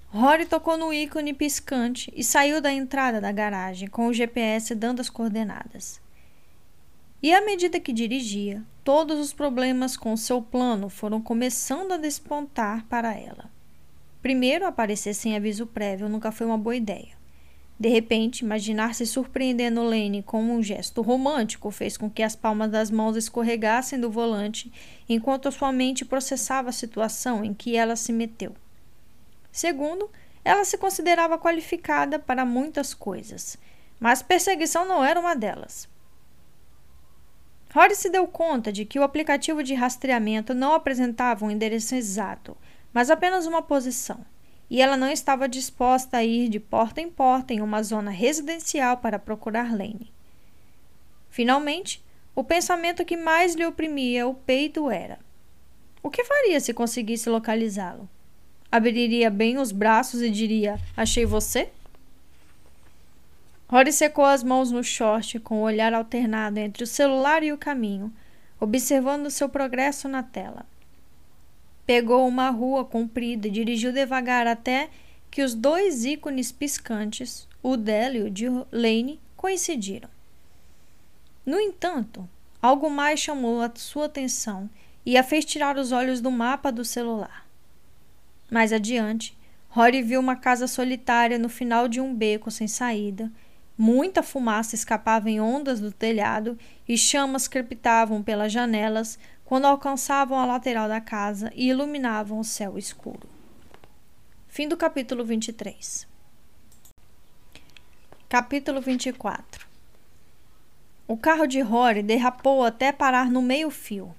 Rory tocou no ícone piscante e saiu da entrada da garagem com o GPS dando as coordenadas. E à medida que dirigia, todos os problemas com seu plano foram começando a despontar para ela. Primeiro, aparecer sem aviso prévio nunca foi uma boa ideia. De repente, imaginar-se surpreendendo Lane com um gesto romântico fez com que as palmas das mãos escorregassem do volante enquanto sua mente processava a situação em que ela se meteu. Segundo, ela se considerava qualificada para muitas coisas, mas perseguição não era uma delas. Rory se deu conta de que o aplicativo de rastreamento não apresentava um endereço exato, mas apenas uma posição, e ela não estava disposta a ir de porta em porta em uma zona residencial para procurar Lane. Finalmente, o pensamento que mais lhe oprimia o peito era: o que faria se conseguisse localizá-lo? abriria bem os braços e diria: Achei você? Rory secou as mãos no short com o olhar alternado entre o celular e o caminho, observando seu progresso na tela. Pegou uma rua comprida e dirigiu devagar até que os dois ícones piscantes, o dela e o de Lane, coincidiram. No entanto, algo mais chamou a sua atenção e a fez tirar os olhos do mapa do celular. Mais adiante, Rory viu uma casa solitária no final de um beco sem saída. Muita fumaça escapava em ondas do telhado e chamas crepitavam pelas janelas quando alcançavam a lateral da casa e iluminavam o céu escuro. Fim do capítulo 23. Capítulo 24 O carro de Rory derrapou até parar no meio-fio.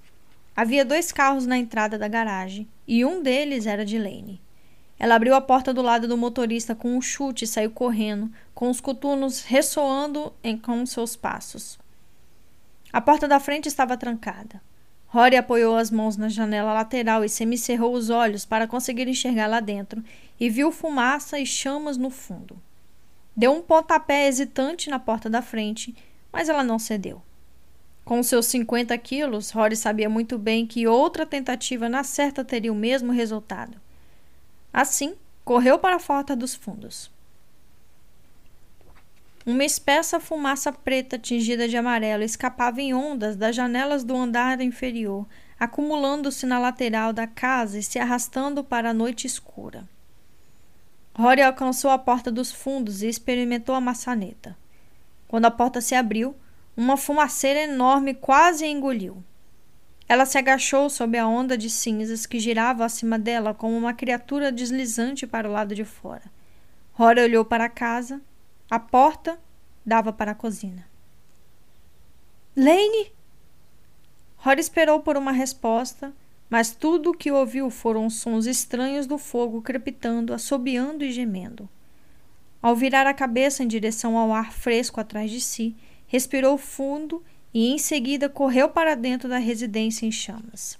Havia dois carros na entrada da garagem e um deles era de Lane. Ela abriu a porta do lado do motorista com um chute e saiu correndo, com os coturnos ressoando em, com seus passos. A porta da frente estava trancada. Rory apoiou as mãos na janela lateral e semicerrou os olhos para conseguir enxergar lá dentro e viu fumaça e chamas no fundo. Deu um pontapé hesitante na porta da frente, mas ela não cedeu. Com seus 50 quilos, Rory sabia muito bem que outra tentativa na certa teria o mesmo resultado. Assim, correu para a porta dos fundos. Uma espessa fumaça preta tingida de amarelo escapava em ondas das janelas do andar inferior, acumulando-se na lateral da casa e se arrastando para a noite escura. Rory alcançou a porta dos fundos e experimentou a maçaneta. Quando a porta se abriu, uma fumaceira enorme quase a engoliu. Ela se agachou sob a onda de cinzas que girava acima dela como uma criatura deslizante para o lado de fora. Rory olhou para a casa. A porta dava para a cozinha. Lane! Rory esperou por uma resposta, mas tudo o que ouviu foram sons estranhos do fogo crepitando, assobiando e gemendo. Ao virar a cabeça em direção ao ar fresco atrás de si, respirou fundo e em seguida correu para dentro da residência em chamas.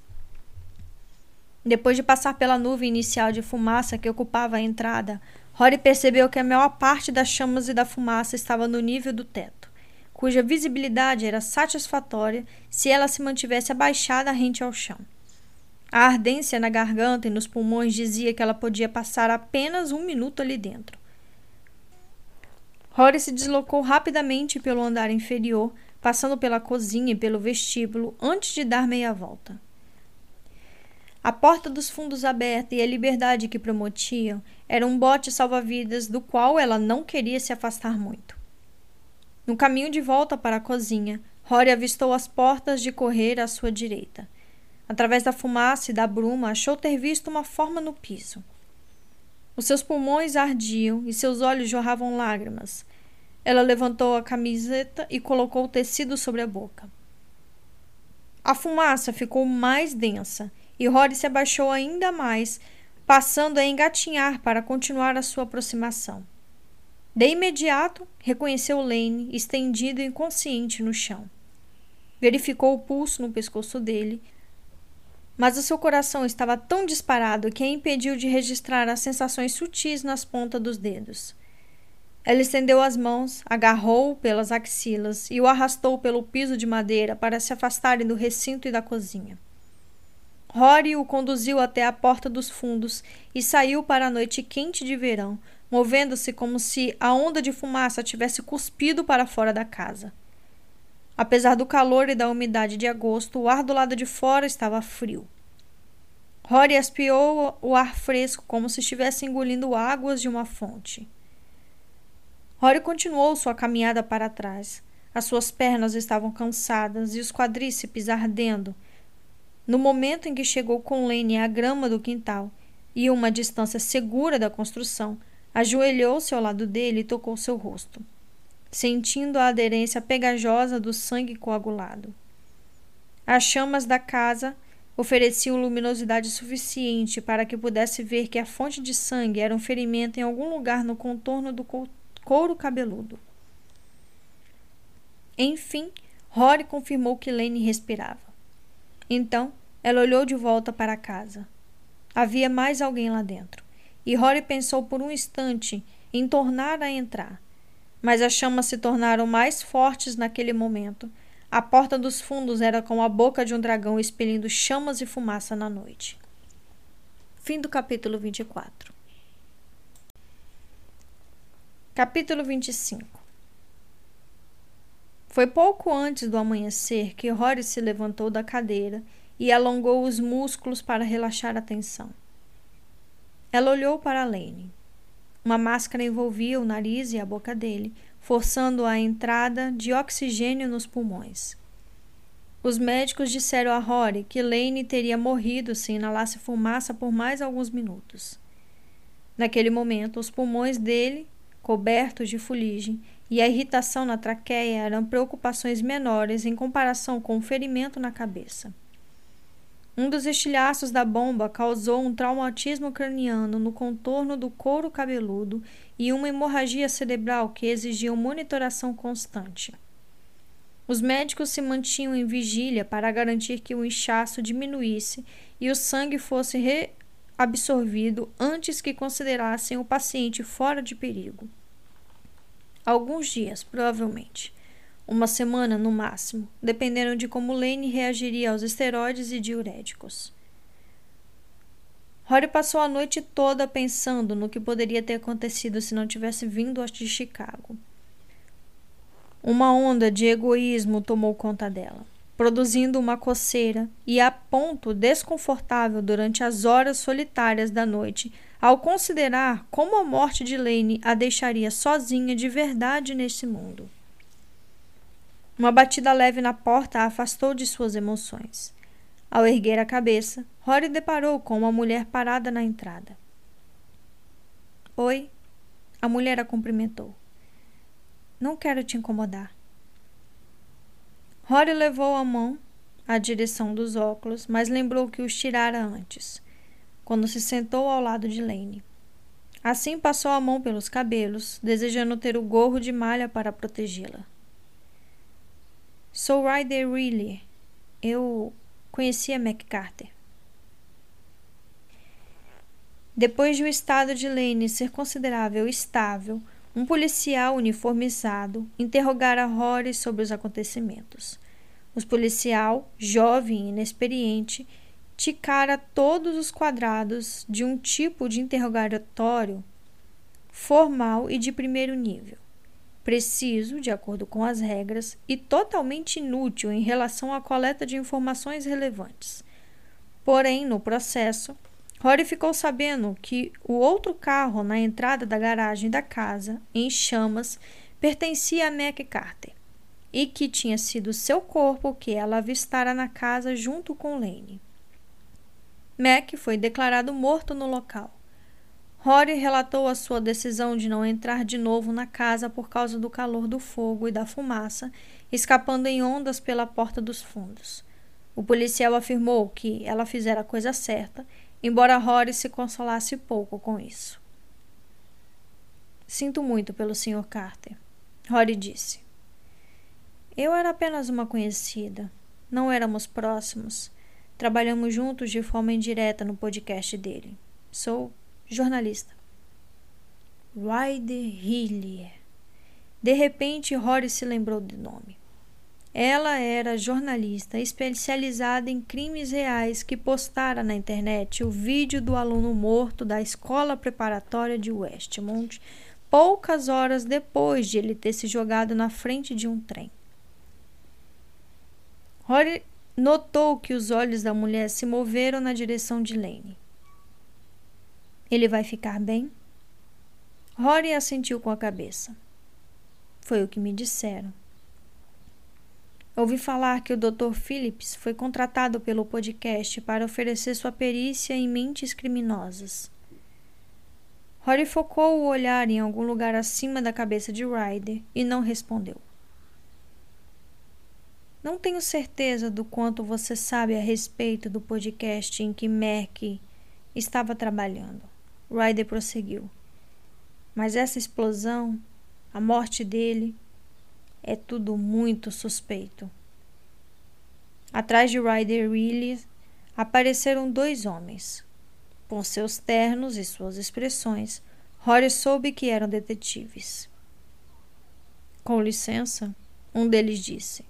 Depois de passar pela nuvem inicial de fumaça que ocupava a entrada, Rory percebeu que a maior parte das chamas e da fumaça estava no nível do teto, cuja visibilidade era satisfatória se ela se mantivesse abaixada rente ao chão. A ardência na garganta e nos pulmões dizia que ela podia passar apenas um minuto ali dentro. Rory se deslocou rapidamente pelo andar inferior, passando pela cozinha e pelo vestíbulo antes de dar meia volta. A porta dos fundos aberta e a liberdade que promotiam era um bote salva-vidas do qual ela não queria se afastar muito. No caminho de volta para a cozinha, Rory avistou as portas de correr à sua direita. Através da fumaça e da bruma, achou ter visto uma forma no piso. Os seus pulmões ardiam e seus olhos jorravam lágrimas. Ela levantou a camiseta e colocou o tecido sobre a boca. A fumaça ficou mais densa e Rory se abaixou ainda mais, passando a engatinhar para continuar a sua aproximação. De imediato, reconheceu Lane estendido inconsciente no chão. Verificou o pulso no pescoço dele, mas o seu coração estava tão disparado que a impediu de registrar as sensações sutis nas pontas dos dedos. Ela estendeu as mãos, agarrou-o pelas axilas e o arrastou pelo piso de madeira para se afastarem do recinto e da cozinha. Rory o conduziu até a porta dos fundos e saiu para a noite quente de verão, movendo-se como se a onda de fumaça tivesse cuspido para fora da casa. Apesar do calor e da umidade de agosto, o ar do lado de fora estava frio. Rory espiou o ar fresco como se estivesse engolindo águas de uma fonte. Rory continuou sua caminhada para trás. As suas pernas estavam cansadas e os quadríceps ardendo. No momento em que chegou com Lane à grama do quintal e uma distância segura da construção, ajoelhou-se ao lado dele e tocou seu rosto, sentindo a aderência pegajosa do sangue coagulado. As chamas da casa ofereciam luminosidade suficiente para que pudesse ver que a fonte de sangue era um ferimento em algum lugar no contorno do couro cabeludo. Enfim, Rory confirmou que Lane respirava. Então, ela olhou de volta para a casa. Havia mais alguém lá dentro, e Rory pensou por um instante em tornar a entrar. Mas as chamas se tornaram mais fortes naquele momento. A porta dos fundos era como a boca de um dragão expelindo chamas e fumaça na noite. Fim do capítulo 24. Capítulo 25 Foi pouco antes do amanhecer que Rory se levantou da cadeira e alongou os músculos para relaxar a tensão. Ela olhou para Lane. Uma máscara envolvia o nariz e a boca dele, forçando a entrada de oxigênio nos pulmões. Os médicos disseram a Rory que Lane teria morrido se inalasse fumaça por mais alguns minutos. Naquele momento, os pulmões dele, cobertos de fuligem, e a irritação na traqueia eram preocupações menores em comparação com o ferimento na cabeça. Um dos estilhaços da bomba causou um traumatismo craniano no contorno do couro cabeludo e uma hemorragia cerebral que exigiam monitoração constante. Os médicos se mantinham em vigília para garantir que o inchaço diminuísse e o sangue fosse reabsorvido antes que considerassem o paciente fora de perigo. Alguns dias, provavelmente. Uma semana no máximo, dependendo de como Lane reagiria aos esteroides e diuréticos. Rory passou a noite toda pensando no que poderia ter acontecido se não tivesse vindo de Chicago. Uma onda de egoísmo tomou conta dela, produzindo uma coceira e a ponto desconfortável durante as horas solitárias da noite ao considerar como a morte de Lane a deixaria sozinha de verdade nesse mundo. Uma batida leve na porta a afastou de suas emoções. Ao erguer a cabeça, Rory deparou com uma mulher parada na entrada. Oi, a mulher a cumprimentou. Não quero te incomodar. Rory levou a mão à direção dos óculos, mas lembrou que os tirara antes quando se sentou ao lado de Lane. Assim passou a mão pelos cabelos, desejando ter o gorro de malha para protegê-la. Sou Ryder Reilly. Eu conhecia McCarthy. Depois de o estado de Lane ser considerável estável, um policial uniformizado interrogara Rory sobre os acontecimentos. O policial, jovem e inexperiente, ticara todos os quadrados de um tipo de interrogatório formal e de primeiro nível, preciso, de acordo com as regras, e totalmente inútil em relação à coleta de informações relevantes. Porém, no processo, Rory ficou sabendo que o outro carro na entrada da garagem da casa, em chamas, pertencia a Mac Carter e que tinha sido seu corpo que ela avistara na casa junto com Lane. Mac foi declarado morto no local. Rory relatou a sua decisão de não entrar de novo na casa por causa do calor do fogo e da fumaça, escapando em ondas pela porta dos fundos. O policial afirmou que ela fizera a coisa certa, embora Rory se consolasse pouco com isso. Sinto muito pelo Sr. Carter, Rory disse. Eu era apenas uma conhecida. Não éramos próximos. Trabalhamos juntos de forma indireta no podcast dele. Sou jornalista. Ryder Hillier. De repente, Rory se lembrou do nome. Ela era jornalista especializada em crimes reais que postara na internet o vídeo do aluno morto da escola preparatória de Westmont poucas horas depois de ele ter se jogado na frente de um trem. Rory notou que os olhos da mulher se moveram na direção de Lane. Ele vai ficar bem? Rory assentiu com a cabeça. Foi o que me disseram. Ouvi falar que o Dr. Phillips foi contratado pelo podcast para oferecer sua perícia em mentes criminosas. Rory focou o olhar em algum lugar acima da cabeça de Ryder e não respondeu. Não tenho certeza do quanto você sabe a respeito do podcast em que Merck estava trabalhando. Ryder prosseguiu. Mas essa explosão, a morte dele, é tudo muito suspeito. Atrás de Ryder Reilly apareceram dois homens. Com seus ternos e suas expressões, Rory soube que eram detetives. Com licença, um deles disse.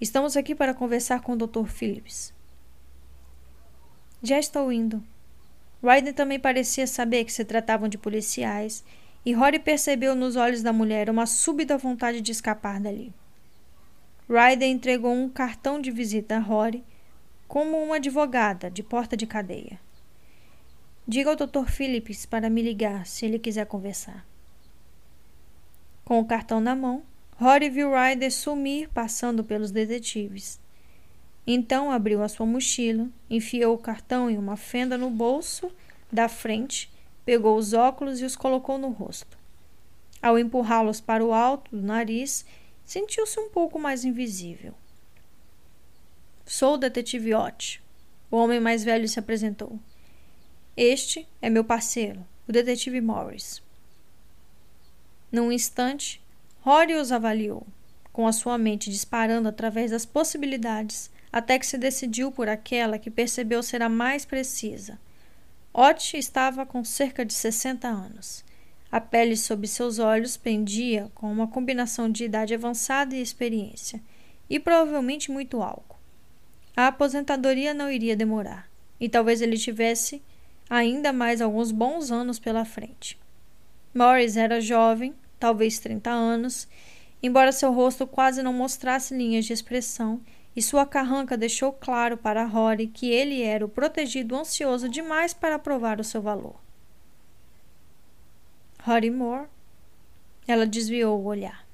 Estamos aqui para conversar com o Dr. Phillips. Já estou indo. Ryder também parecia saber que se tratavam de policiais, e Rory percebeu nos olhos da mulher uma súbita vontade de escapar dali. Ryder entregou um cartão de visita a Rory como uma advogada de porta de cadeia. Diga ao Dr. Phillips para me ligar se ele quiser conversar. Com o cartão na mão, Rory viu Ryder sumir passando pelos detetives. Então abriu a sua mochila, enfiou o cartão em uma fenda no bolso da frente, pegou os óculos e os colocou no rosto. Ao empurrá-los para o alto do nariz, sentiu-se um pouco mais invisível. Sou o detetive Ott. O homem mais velho se apresentou. Este é meu parceiro, o detetive Morris. Num instante, Rory os avaliou, com a sua mente disparando através das possibilidades, até que se decidiu por aquela que percebeu ser a mais precisa. Ott estava com cerca de 60 anos. A pele sob seus olhos pendia com uma combinação de idade avançada e experiência, e provavelmente muito álcool. A aposentadoria não iria demorar, e talvez ele tivesse ainda mais alguns bons anos pela frente. Morris era jovem, talvez 30 anos, embora seu rosto quase não mostrasse linhas de expressão, e sua carranca deixou claro para Rory que ele era o protegido ansioso demais para provar o seu valor. Rory Moore. Ela desviou o olhar.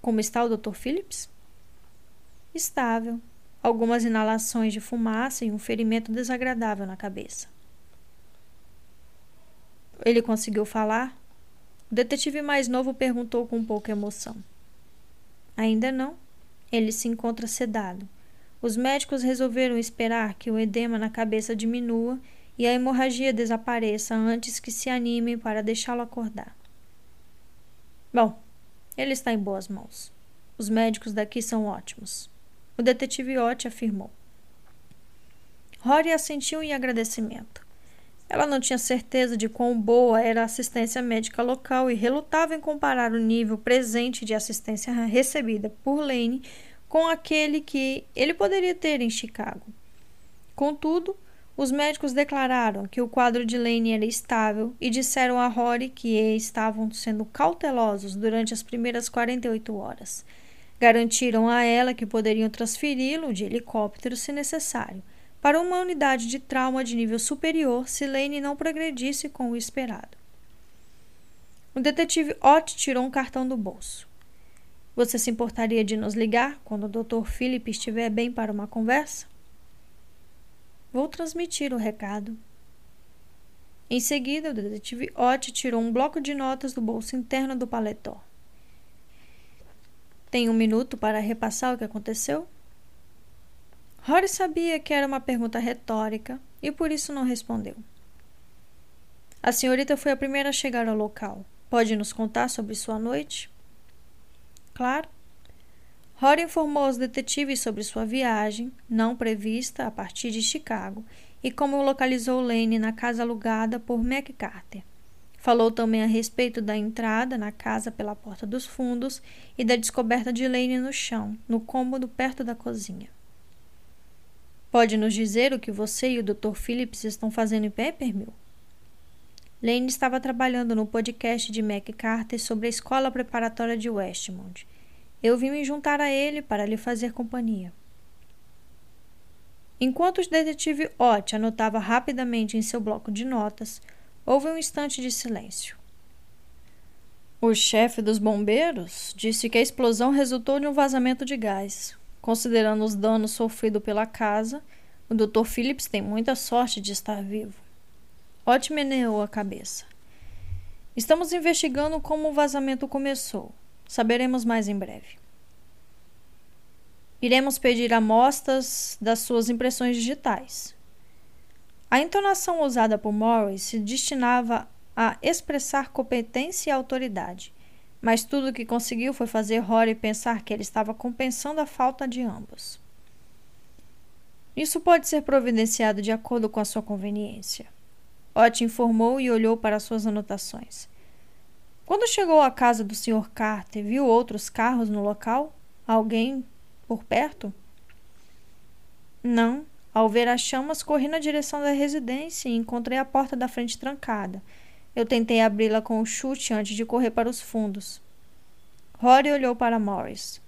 Como está o Dr. Phillips? Estável. Algumas inalações de fumaça e um ferimento desagradável na cabeça. Ele conseguiu falar? O detetive mais novo perguntou com pouca emoção. Ainda não. Ele se encontra sedado. Os médicos resolveram esperar que o edema na cabeça diminua e a hemorragia desapareça antes que se animem para deixá-lo acordar. Bom, ele está em boas mãos. Os médicos daqui são ótimos. O detetive Ott afirmou. Rory assentiu em agradecimento. Ela não tinha certeza de quão boa era a assistência médica local e relutava em comparar o nível presente de assistência recebida por Lane com aquele que ele poderia ter em Chicago. Contudo, os médicos declararam que o quadro de Lane era estável e disseram a Rory que estavam sendo cautelosos durante as primeiras 48 horas. Garantiram a ela que poderiam transferi-lo de helicóptero se necessário para uma unidade de trauma de nível superior se Lane não progredisse com o esperado. O detetive Ott tirou um cartão do bolso. Você se importaria de nos ligar quando o Dr. Philip estiver bem para uma conversa? Vou transmitir o recado. Em seguida, o detetive Ott tirou um bloco de notas do bolso interno do paletó. Tem um minuto para repassar o que aconteceu? Rory sabia que era uma pergunta retórica e por isso não respondeu. A senhorita foi a primeira a chegar ao local. Pode nos contar sobre sua noite? Claro. Rory informou aos detetives sobre sua viagem, não prevista a partir de Chicago, e como localizou Lane na casa alugada por McCarthy. Falou também a respeito da entrada na casa pela porta dos fundos e da descoberta de Lane no chão, no cômodo perto da cozinha. Pode nos dizer o que você e o Dr. Phillips estão fazendo em Peppermill? Lane estava trabalhando no podcast de Mac Carter sobre a escola preparatória de Westmont. Eu vim me juntar a ele para lhe fazer companhia. Enquanto o detetive Ott anotava rapidamente em seu bloco de notas, houve um instante de silêncio. O chefe dos bombeiros disse que a explosão resultou de um vazamento de gás, Considerando os danos sofridos pela casa, o Dr. Phillips tem muita sorte de estar vivo. Ott meneou a cabeça. Estamos investigando como o vazamento começou. Saberemos mais em breve. Iremos pedir amostras das suas impressões digitais. A entonação usada por Morris se destinava a expressar competência e autoridade mas tudo o que conseguiu foi fazer Rory pensar que ele estava compensando a falta de ambos. Isso pode ser providenciado de acordo com a sua conveniência. Ott informou e olhou para suas anotações. Quando chegou à casa do Sr. Carter, viu outros carros no local? Alguém por perto? Não. Ao ver as chamas, corri na direção da residência e encontrei a porta da frente trancada. Eu tentei abri-la com um chute antes de correr para os fundos. Rory olhou para Morris.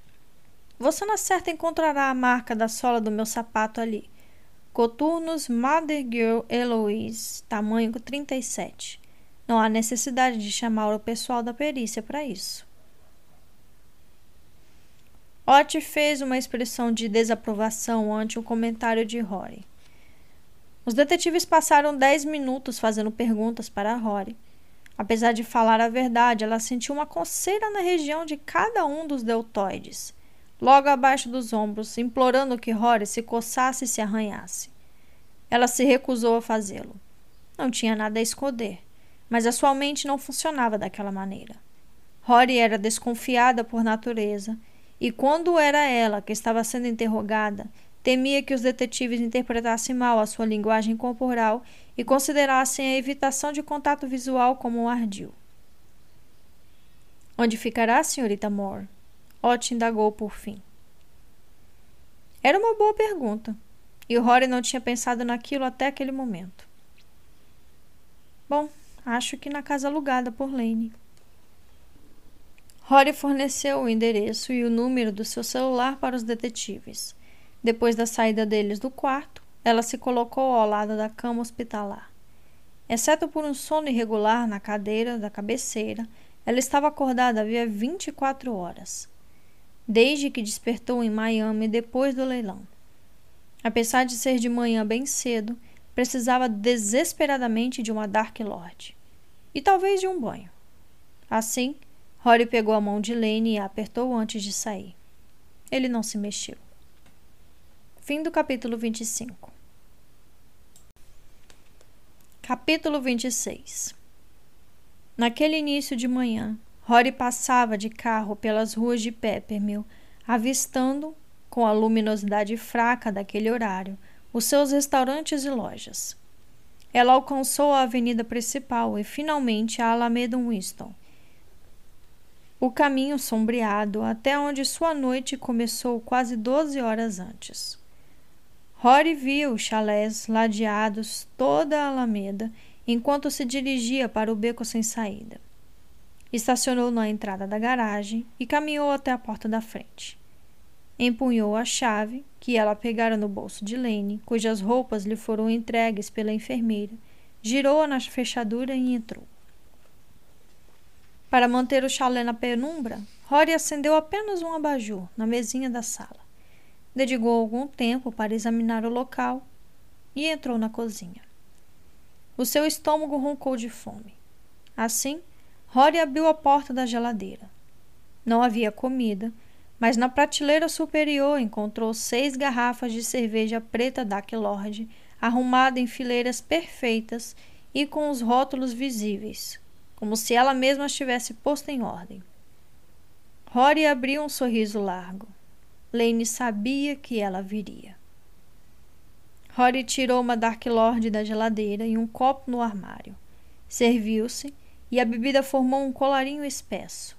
Você na certa encontrará a marca da sola do meu sapato ali. Coturnos Mother Girl Eloise, tamanho 37. Não há necessidade de chamar o pessoal da perícia para isso. Ott fez uma expressão de desaprovação ante o comentário de Rory. Os detetives passaram dez minutos fazendo perguntas para Rory. Apesar de falar a verdade, ela sentiu uma coceira na região de cada um dos deltoides, logo abaixo dos ombros, implorando que Rory se coçasse e se arranhasse. Ela se recusou a fazê-lo. Não tinha nada a esconder, mas a sua mente não funcionava daquela maneira. Rory era desconfiada por natureza e quando era ela que estava sendo interrogada, temia que os detetives interpretassem mal a sua linguagem corporal e considerassem a evitação de contato visual como um ardil. Onde ficará senhorita Moore? Ott indagou por fim. Era uma boa pergunta, e o Rory não tinha pensado naquilo até aquele momento. Bom, acho que na casa alugada por Lane. Rory forneceu o endereço e o número do seu celular para os detetives. Depois da saída deles do quarto, ela se colocou ao lado da cama hospitalar. Exceto por um sono irregular na cadeira da cabeceira, ela estava acordada havia 24 horas, desde que despertou em Miami depois do leilão. Apesar de ser de manhã bem cedo, precisava desesperadamente de uma Dark Lord e talvez de um banho. Assim, Rory pegou a mão de Lane e a apertou antes de sair. Ele não se mexeu. Fim do capítulo 25. Capítulo 26 Naquele início de manhã, Rory passava de carro pelas ruas de Peppermill, avistando, com a luminosidade fraca daquele horário, os seus restaurantes e lojas. Ela alcançou a avenida principal e finalmente a Alameda Winston, o caminho sombreado até onde sua noite começou quase doze horas antes. Rory viu os chalés ladeados toda a alameda enquanto se dirigia para o beco sem saída. Estacionou na entrada da garagem e caminhou até a porta da frente. Empunhou a chave, que ela pegara no bolso de Lane, cujas roupas lhe foram entregues pela enfermeira, girou-a na fechadura e entrou. Para manter o chalé na penumbra, Rory acendeu apenas um abajur na mesinha da sala. Dedicou algum tempo para examinar o local e entrou na cozinha. O seu estômago roncou de fome. Assim, Rory abriu a porta da geladeira. Não havia comida, mas na prateleira superior encontrou seis garrafas de cerveja preta Dark Lord, arrumada em fileiras perfeitas e com os rótulos visíveis, como se ela mesma as tivesse posto em ordem. Rory abriu um sorriso largo. Lane sabia que ela viria. Rory tirou uma Dark Lord da geladeira e um copo no armário. Serviu-se e a bebida formou um colarinho espesso.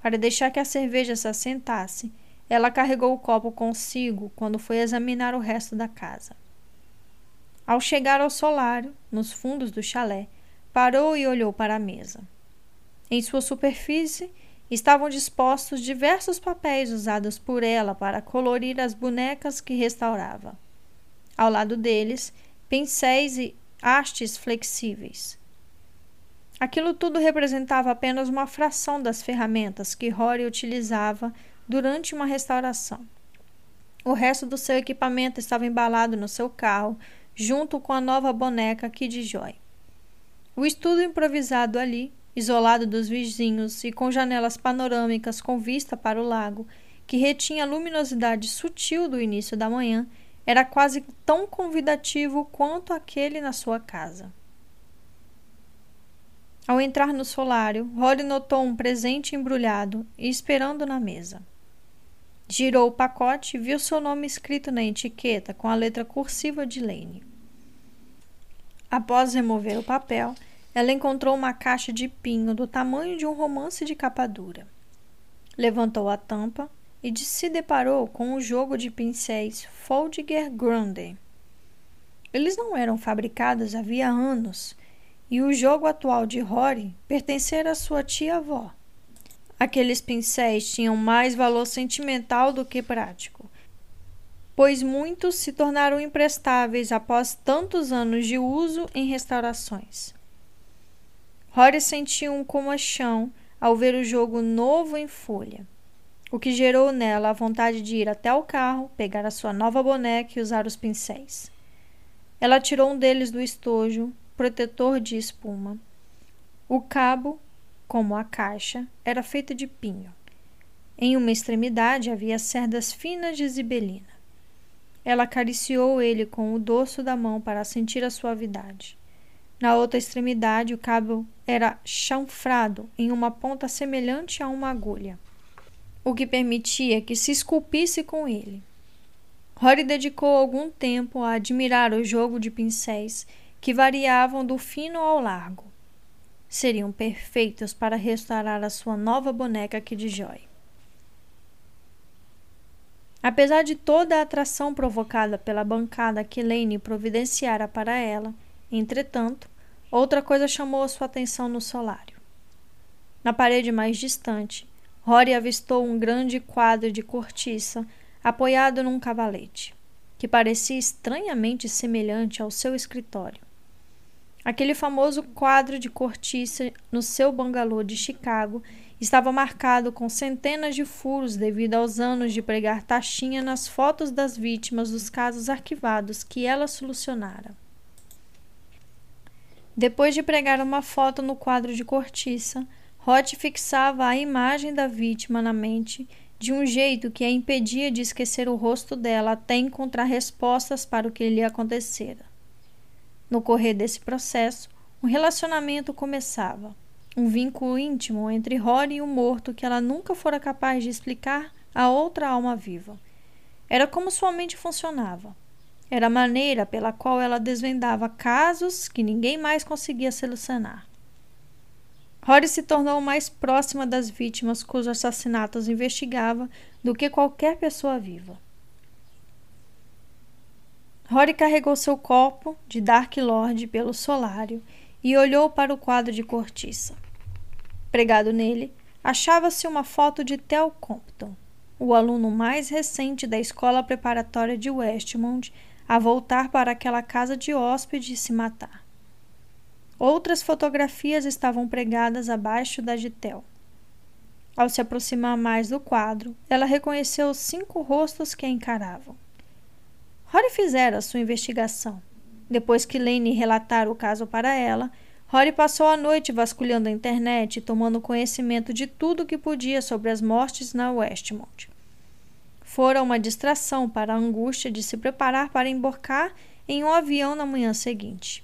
Para deixar que a cerveja se assentasse, ela carregou o copo consigo quando foi examinar o resto da casa. Ao chegar ao solário, nos fundos do chalé, Parou e olhou para a mesa. Em sua superfície estavam dispostos diversos papéis usados por ela para colorir as bonecas que restaurava. Ao lado deles, pincéis e hastes flexíveis. Aquilo tudo representava apenas uma fração das ferramentas que Rory utilizava durante uma restauração. O resto do seu equipamento estava embalado no seu carro, junto com a nova boneca Kid Joy. O estudo improvisado ali, isolado dos vizinhos e com janelas panorâmicas com vista para o lago, que retinha a luminosidade sutil do início da manhã, era quase tão convidativo quanto aquele na sua casa. Ao entrar no solário, Rory notou um presente embrulhado e esperando na mesa. Girou o pacote e viu seu nome escrito na etiqueta com a letra cursiva de Lane. Após remover o papel, ela encontrou uma caixa de pinho do tamanho de um romance de capa dura. Levantou a tampa e se deparou com um jogo de pincéis Foldiger Grande. Eles não eram fabricados havia anos e o jogo atual de Rory pertencera à sua tia-avó. Aqueles pincéis tinham mais valor sentimental do que prático pois muitos se tornaram imprestáveis após tantos anos de uso em restaurações. Rory sentiu um comochão ao ver o jogo novo em folha, o que gerou nela a vontade de ir até o carro, pegar a sua nova boneca e usar os pincéis. Ela tirou um deles do estojo, protetor de espuma. O cabo, como a caixa, era feito de pinho. Em uma extremidade havia cerdas finas de zibelina. Ela acariciou ele com o dorso da mão para sentir a suavidade. Na outra extremidade, o cabo era chanfrado em uma ponta semelhante a uma agulha, o que permitia que se esculpisse com ele. Rory dedicou algum tempo a admirar o jogo de pincéis que variavam do fino ao largo. Seriam perfeitos para restaurar a sua nova boneca Kidjoy. Apesar de toda a atração provocada pela bancada que Lane providenciara para ela, entretanto, outra coisa chamou sua atenção no solário. Na parede mais distante, Rory avistou um grande quadro de cortiça apoiado num cavalete, que parecia estranhamente semelhante ao seu escritório. Aquele famoso quadro de cortiça no seu bangalô de Chicago estava marcado com centenas de furos devido aos anos de pregar taxinha nas fotos das vítimas dos casos arquivados que ela solucionara. Depois de pregar uma foto no quadro de cortiça, Roth fixava a imagem da vítima na mente de um jeito que a impedia de esquecer o rosto dela até encontrar respostas para o que lhe acontecera. No correr desse processo, um relacionamento começava um vínculo íntimo entre Rory e o morto que ela nunca fora capaz de explicar a outra alma viva. Era como sua mente funcionava. Era a maneira pela qual ela desvendava casos que ninguém mais conseguia solucionar. Rory se tornou mais próxima das vítimas cujos assassinatos investigava do que qualquer pessoa viva. Rory carregou seu copo de Dark Lord pelo solário e olhou para o quadro de cortiça. Pregado nele, achava-se uma foto de Theo Compton, o aluno mais recente da escola preparatória de Westmont a voltar para aquela casa de hóspede e se matar. Outras fotografias estavam pregadas abaixo da de. Ao se aproximar mais do quadro, ela reconheceu os cinco rostos que a encaravam. Rory fizera sua investigação depois que Lane relatara o caso para ela, Rory passou a noite vasculhando a internet e tomando conhecimento de tudo o que podia sobre as mortes na Westmont. Fora uma distração para a angústia de se preparar para embarcar em um avião na manhã seguinte.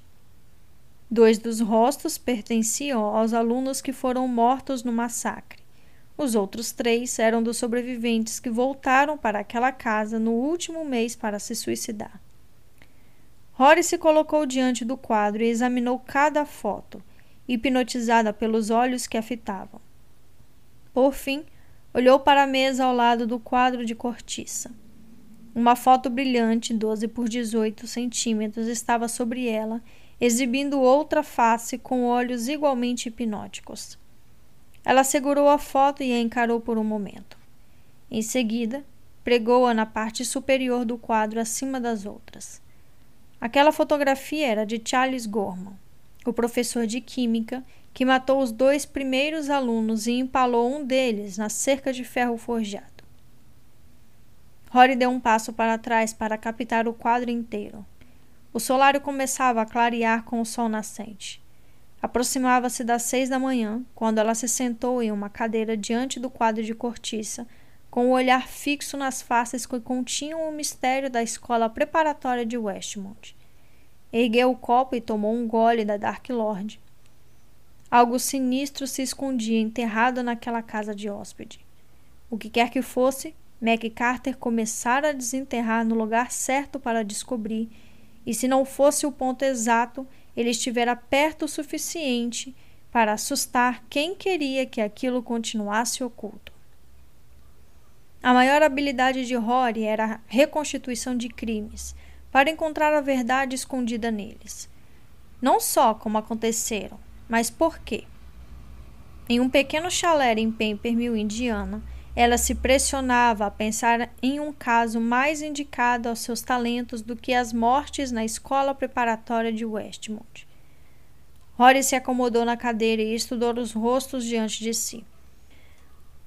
Dois dos rostos pertenciam aos alunos que foram mortos no massacre. Os outros três eram dos sobreviventes que voltaram para aquela casa no último mês para se suicidar. Rory se colocou diante do quadro e examinou cada foto, hipnotizada pelos olhos que a fitavam. Por fim, olhou para a mesa ao lado do quadro de cortiça. Uma foto brilhante, 12 por 18 centímetros, estava sobre ela, exibindo outra face com olhos igualmente hipnóticos. Ela segurou a foto e a encarou por um momento. Em seguida, pregou-a na parte superior do quadro acima das outras. Aquela fotografia era de Charles Gorman, o professor de química que matou os dois primeiros alunos e empalou um deles na cerca de ferro forjado. Rory deu um passo para trás para captar o quadro inteiro. O solário começava a clarear com o sol nascente. Aproximava-se das seis da manhã, quando ela se sentou em uma cadeira diante do quadro de cortiça, com o olhar fixo nas faces que continham o mistério da escola preparatória de Westmont. Ergueu o copo e tomou um gole da Dark Lord. Algo sinistro se escondia enterrado naquela casa de hóspede. O que quer que fosse, Mac Carter começara a desenterrar no lugar certo para descobrir, e se não fosse o ponto exato, ele estivera perto o suficiente para assustar quem queria que aquilo continuasse oculto. A maior habilidade de Rory era a reconstituição de crimes, para encontrar a verdade escondida neles. Não só como aconteceram, mas por quê. Em um pequeno chalé em Pembermill, Indiana, ela se pressionava a pensar em um caso mais indicado aos seus talentos do que as mortes na escola preparatória de Westmont. Rory se acomodou na cadeira e estudou os rostos diante de si.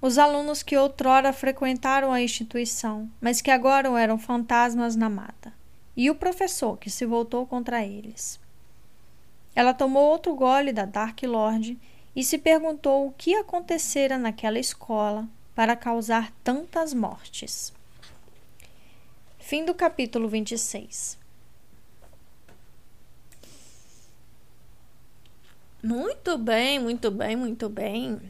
Os alunos que outrora frequentaram a instituição, mas que agora eram fantasmas na mata. E o professor que se voltou contra eles. Ela tomou outro gole da Dark Lord e se perguntou o que acontecera naquela escola para causar tantas mortes. Fim do capítulo 26. Muito bem, muito bem, muito bem.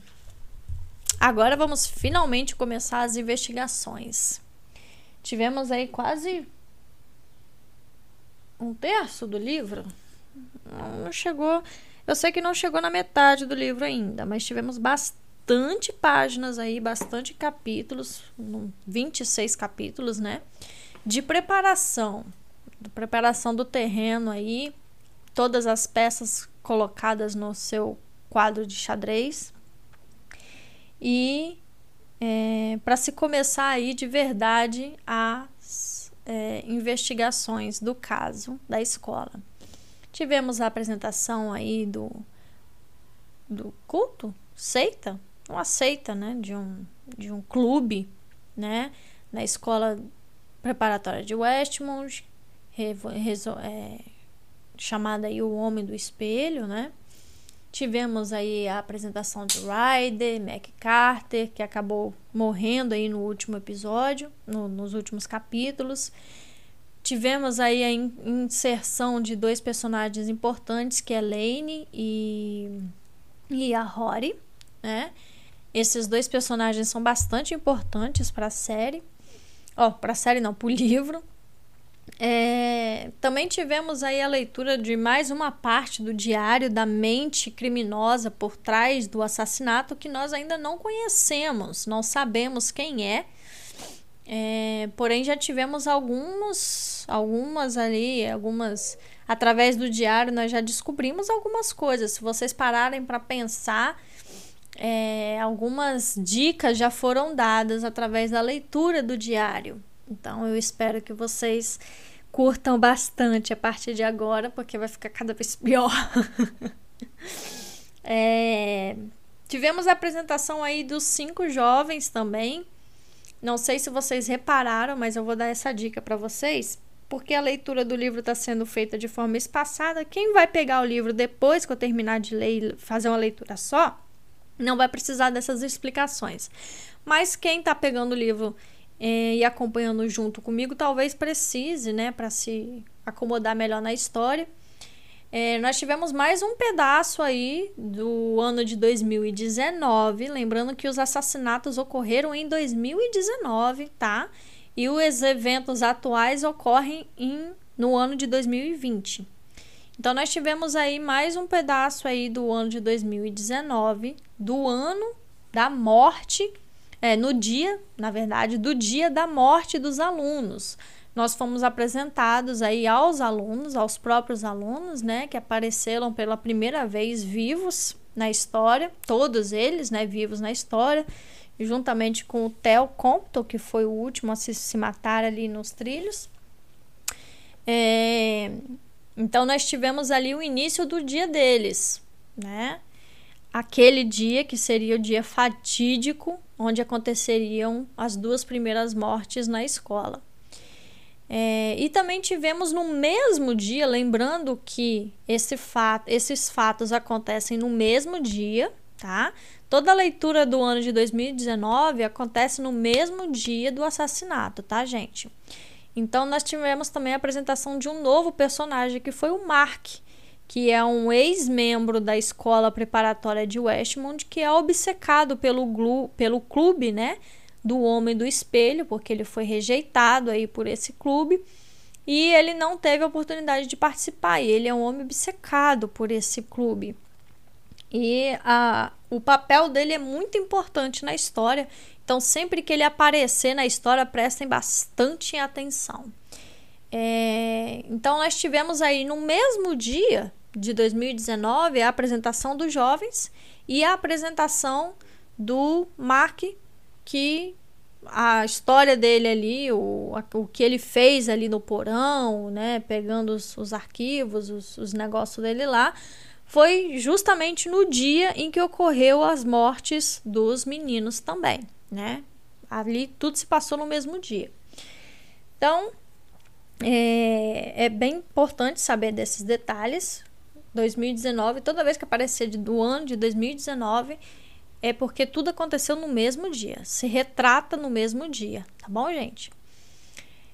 Agora vamos finalmente começar as investigações. Tivemos aí quase um terço do livro. Não chegou. Eu sei que não chegou na metade do livro ainda, mas tivemos bastante páginas aí, bastante capítulos, 26 capítulos, né? De preparação, preparação do terreno aí, todas as peças colocadas no seu quadro de xadrez. E é, para se começar aí de verdade as é, investigações do caso da escola. Tivemos a apresentação aí do, do culto, seita, uma seita, né, de um, de um clube, né, na escola preparatória de Westmont, é, chamada aí o Homem do Espelho, né. Tivemos aí a apresentação de Ryder, Mac Carter, que acabou morrendo aí no último episódio, no, nos últimos capítulos. Tivemos aí a inserção de dois personagens importantes, que é Lane e, e a Rory, né? Esses dois personagens são bastante importantes para a série. Ó, oh, para a série não, para o livro. É, também tivemos aí a leitura de mais uma parte do diário da mente criminosa por trás do assassinato que nós ainda não conhecemos, não sabemos quem é. É porém já tivemos alguns, algumas ali, algumas através do diário nós já descobrimos algumas coisas. Se vocês pararem para pensar, é, algumas dicas já foram dadas através da leitura do diário. Então eu espero que vocês curtam bastante a partir de agora, porque vai ficar cada vez pior. é, tivemos a apresentação aí dos cinco jovens também. Não sei se vocês repararam, mas eu vou dar essa dica para vocês. Porque a leitura do livro está sendo feita de forma espaçada. Quem vai pegar o livro depois que eu terminar de ler e fazer uma leitura só, não vai precisar dessas explicações. Mas quem está pegando o livro eh, e acompanhando junto comigo, talvez precise, né, para se acomodar melhor na história. Eh, nós tivemos mais um pedaço aí do ano de 2019, lembrando que os assassinatos ocorreram em 2019, tá? E os eventos atuais ocorrem em, no ano de 2020. Então nós tivemos aí mais um pedaço aí do ano de 2019, do ano da morte, é, no dia, na verdade, do dia da morte dos alunos. Nós fomos apresentados aí aos alunos, aos próprios alunos, né, que apareceram pela primeira vez vivos na história, todos eles, né, vivos na história, juntamente com o Theo Compton, que foi o último a se, se matar ali nos trilhos. É, então nós tivemos ali o início do dia deles, né? Aquele dia que seria o dia fatídico, onde aconteceriam as duas primeiras mortes na escola. É, e também tivemos no mesmo dia, lembrando que esse fato, esses fatos acontecem no mesmo dia, tá? Toda a leitura do ano de 2019 acontece no mesmo dia do assassinato, tá, gente? Então nós tivemos também a apresentação de um novo personagem que foi o Mark, que é um ex-membro da escola preparatória de Westmont, que é obcecado pelo, glu, pelo clube, né, do Homem do Espelho, porque ele foi rejeitado aí por esse clube e ele não teve a oportunidade de participar. Ele é um homem obcecado por esse clube. E a, o papel dele é muito importante na história então, sempre que ele aparecer na história, prestem bastante atenção. É, então, nós tivemos aí no mesmo dia de 2019 a apresentação dos jovens e a apresentação do Mark, que a história dele ali, o, o que ele fez ali no porão, né, pegando os, os arquivos, os, os negócios dele lá, foi justamente no dia em que ocorreu as mortes dos meninos também, né? Ali tudo se passou no mesmo dia. Então, é, é bem importante saber desses detalhes. 2019, toda vez que aparecer do ano de 2019, é porque tudo aconteceu no mesmo dia, se retrata no mesmo dia, tá bom, gente?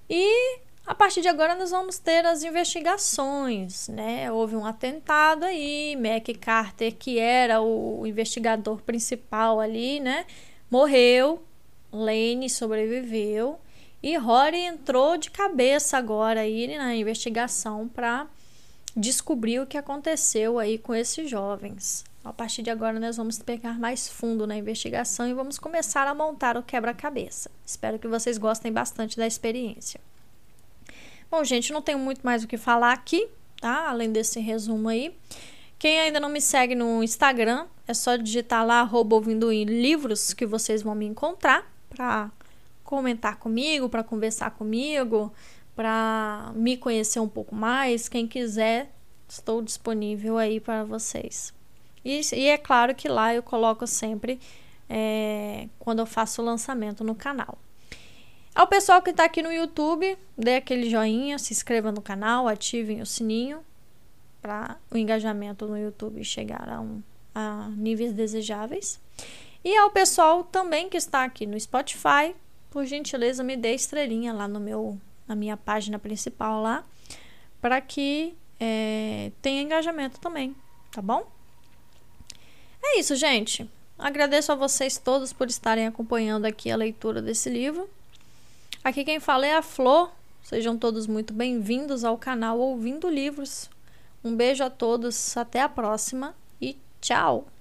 E a partir de agora nós vamos ter as investigações, né? Houve um atentado aí, Mac Carter, que era o investigador principal ali, né? Morreu, Lane sobreviveu e Rory entrou de cabeça agora aí na investigação para descobrir o que aconteceu aí com esses jovens. A partir de agora, nós vamos pegar mais fundo na investigação e vamos começar a montar o quebra-cabeça. Espero que vocês gostem bastante da experiência. Bom, gente, não tenho muito mais o que falar aqui, tá? Além desse resumo aí. Quem ainda não me segue no Instagram, é só digitar lá, arroba ouvindo livros, que vocês vão me encontrar para comentar comigo, para conversar comigo, para me conhecer um pouco mais. Quem quiser, estou disponível aí para vocês. E, e é claro que lá eu coloco sempre é, quando eu faço o lançamento no canal. Ao pessoal que está aqui no YouTube, dê aquele joinha, se inscreva no canal, ativem o sininho para o engajamento no YouTube chegar a, um, a níveis desejáveis. E ao pessoal também que está aqui no Spotify, por gentileza me dê estrelinha lá no meu, na minha página principal lá, para que é, tenha engajamento também, tá bom? É isso, gente. Agradeço a vocês todos por estarem acompanhando aqui a leitura desse livro. Aqui quem fala é a Flor. Sejam todos muito bem-vindos ao canal Ouvindo Livros. Um beijo a todos, até a próxima e tchau!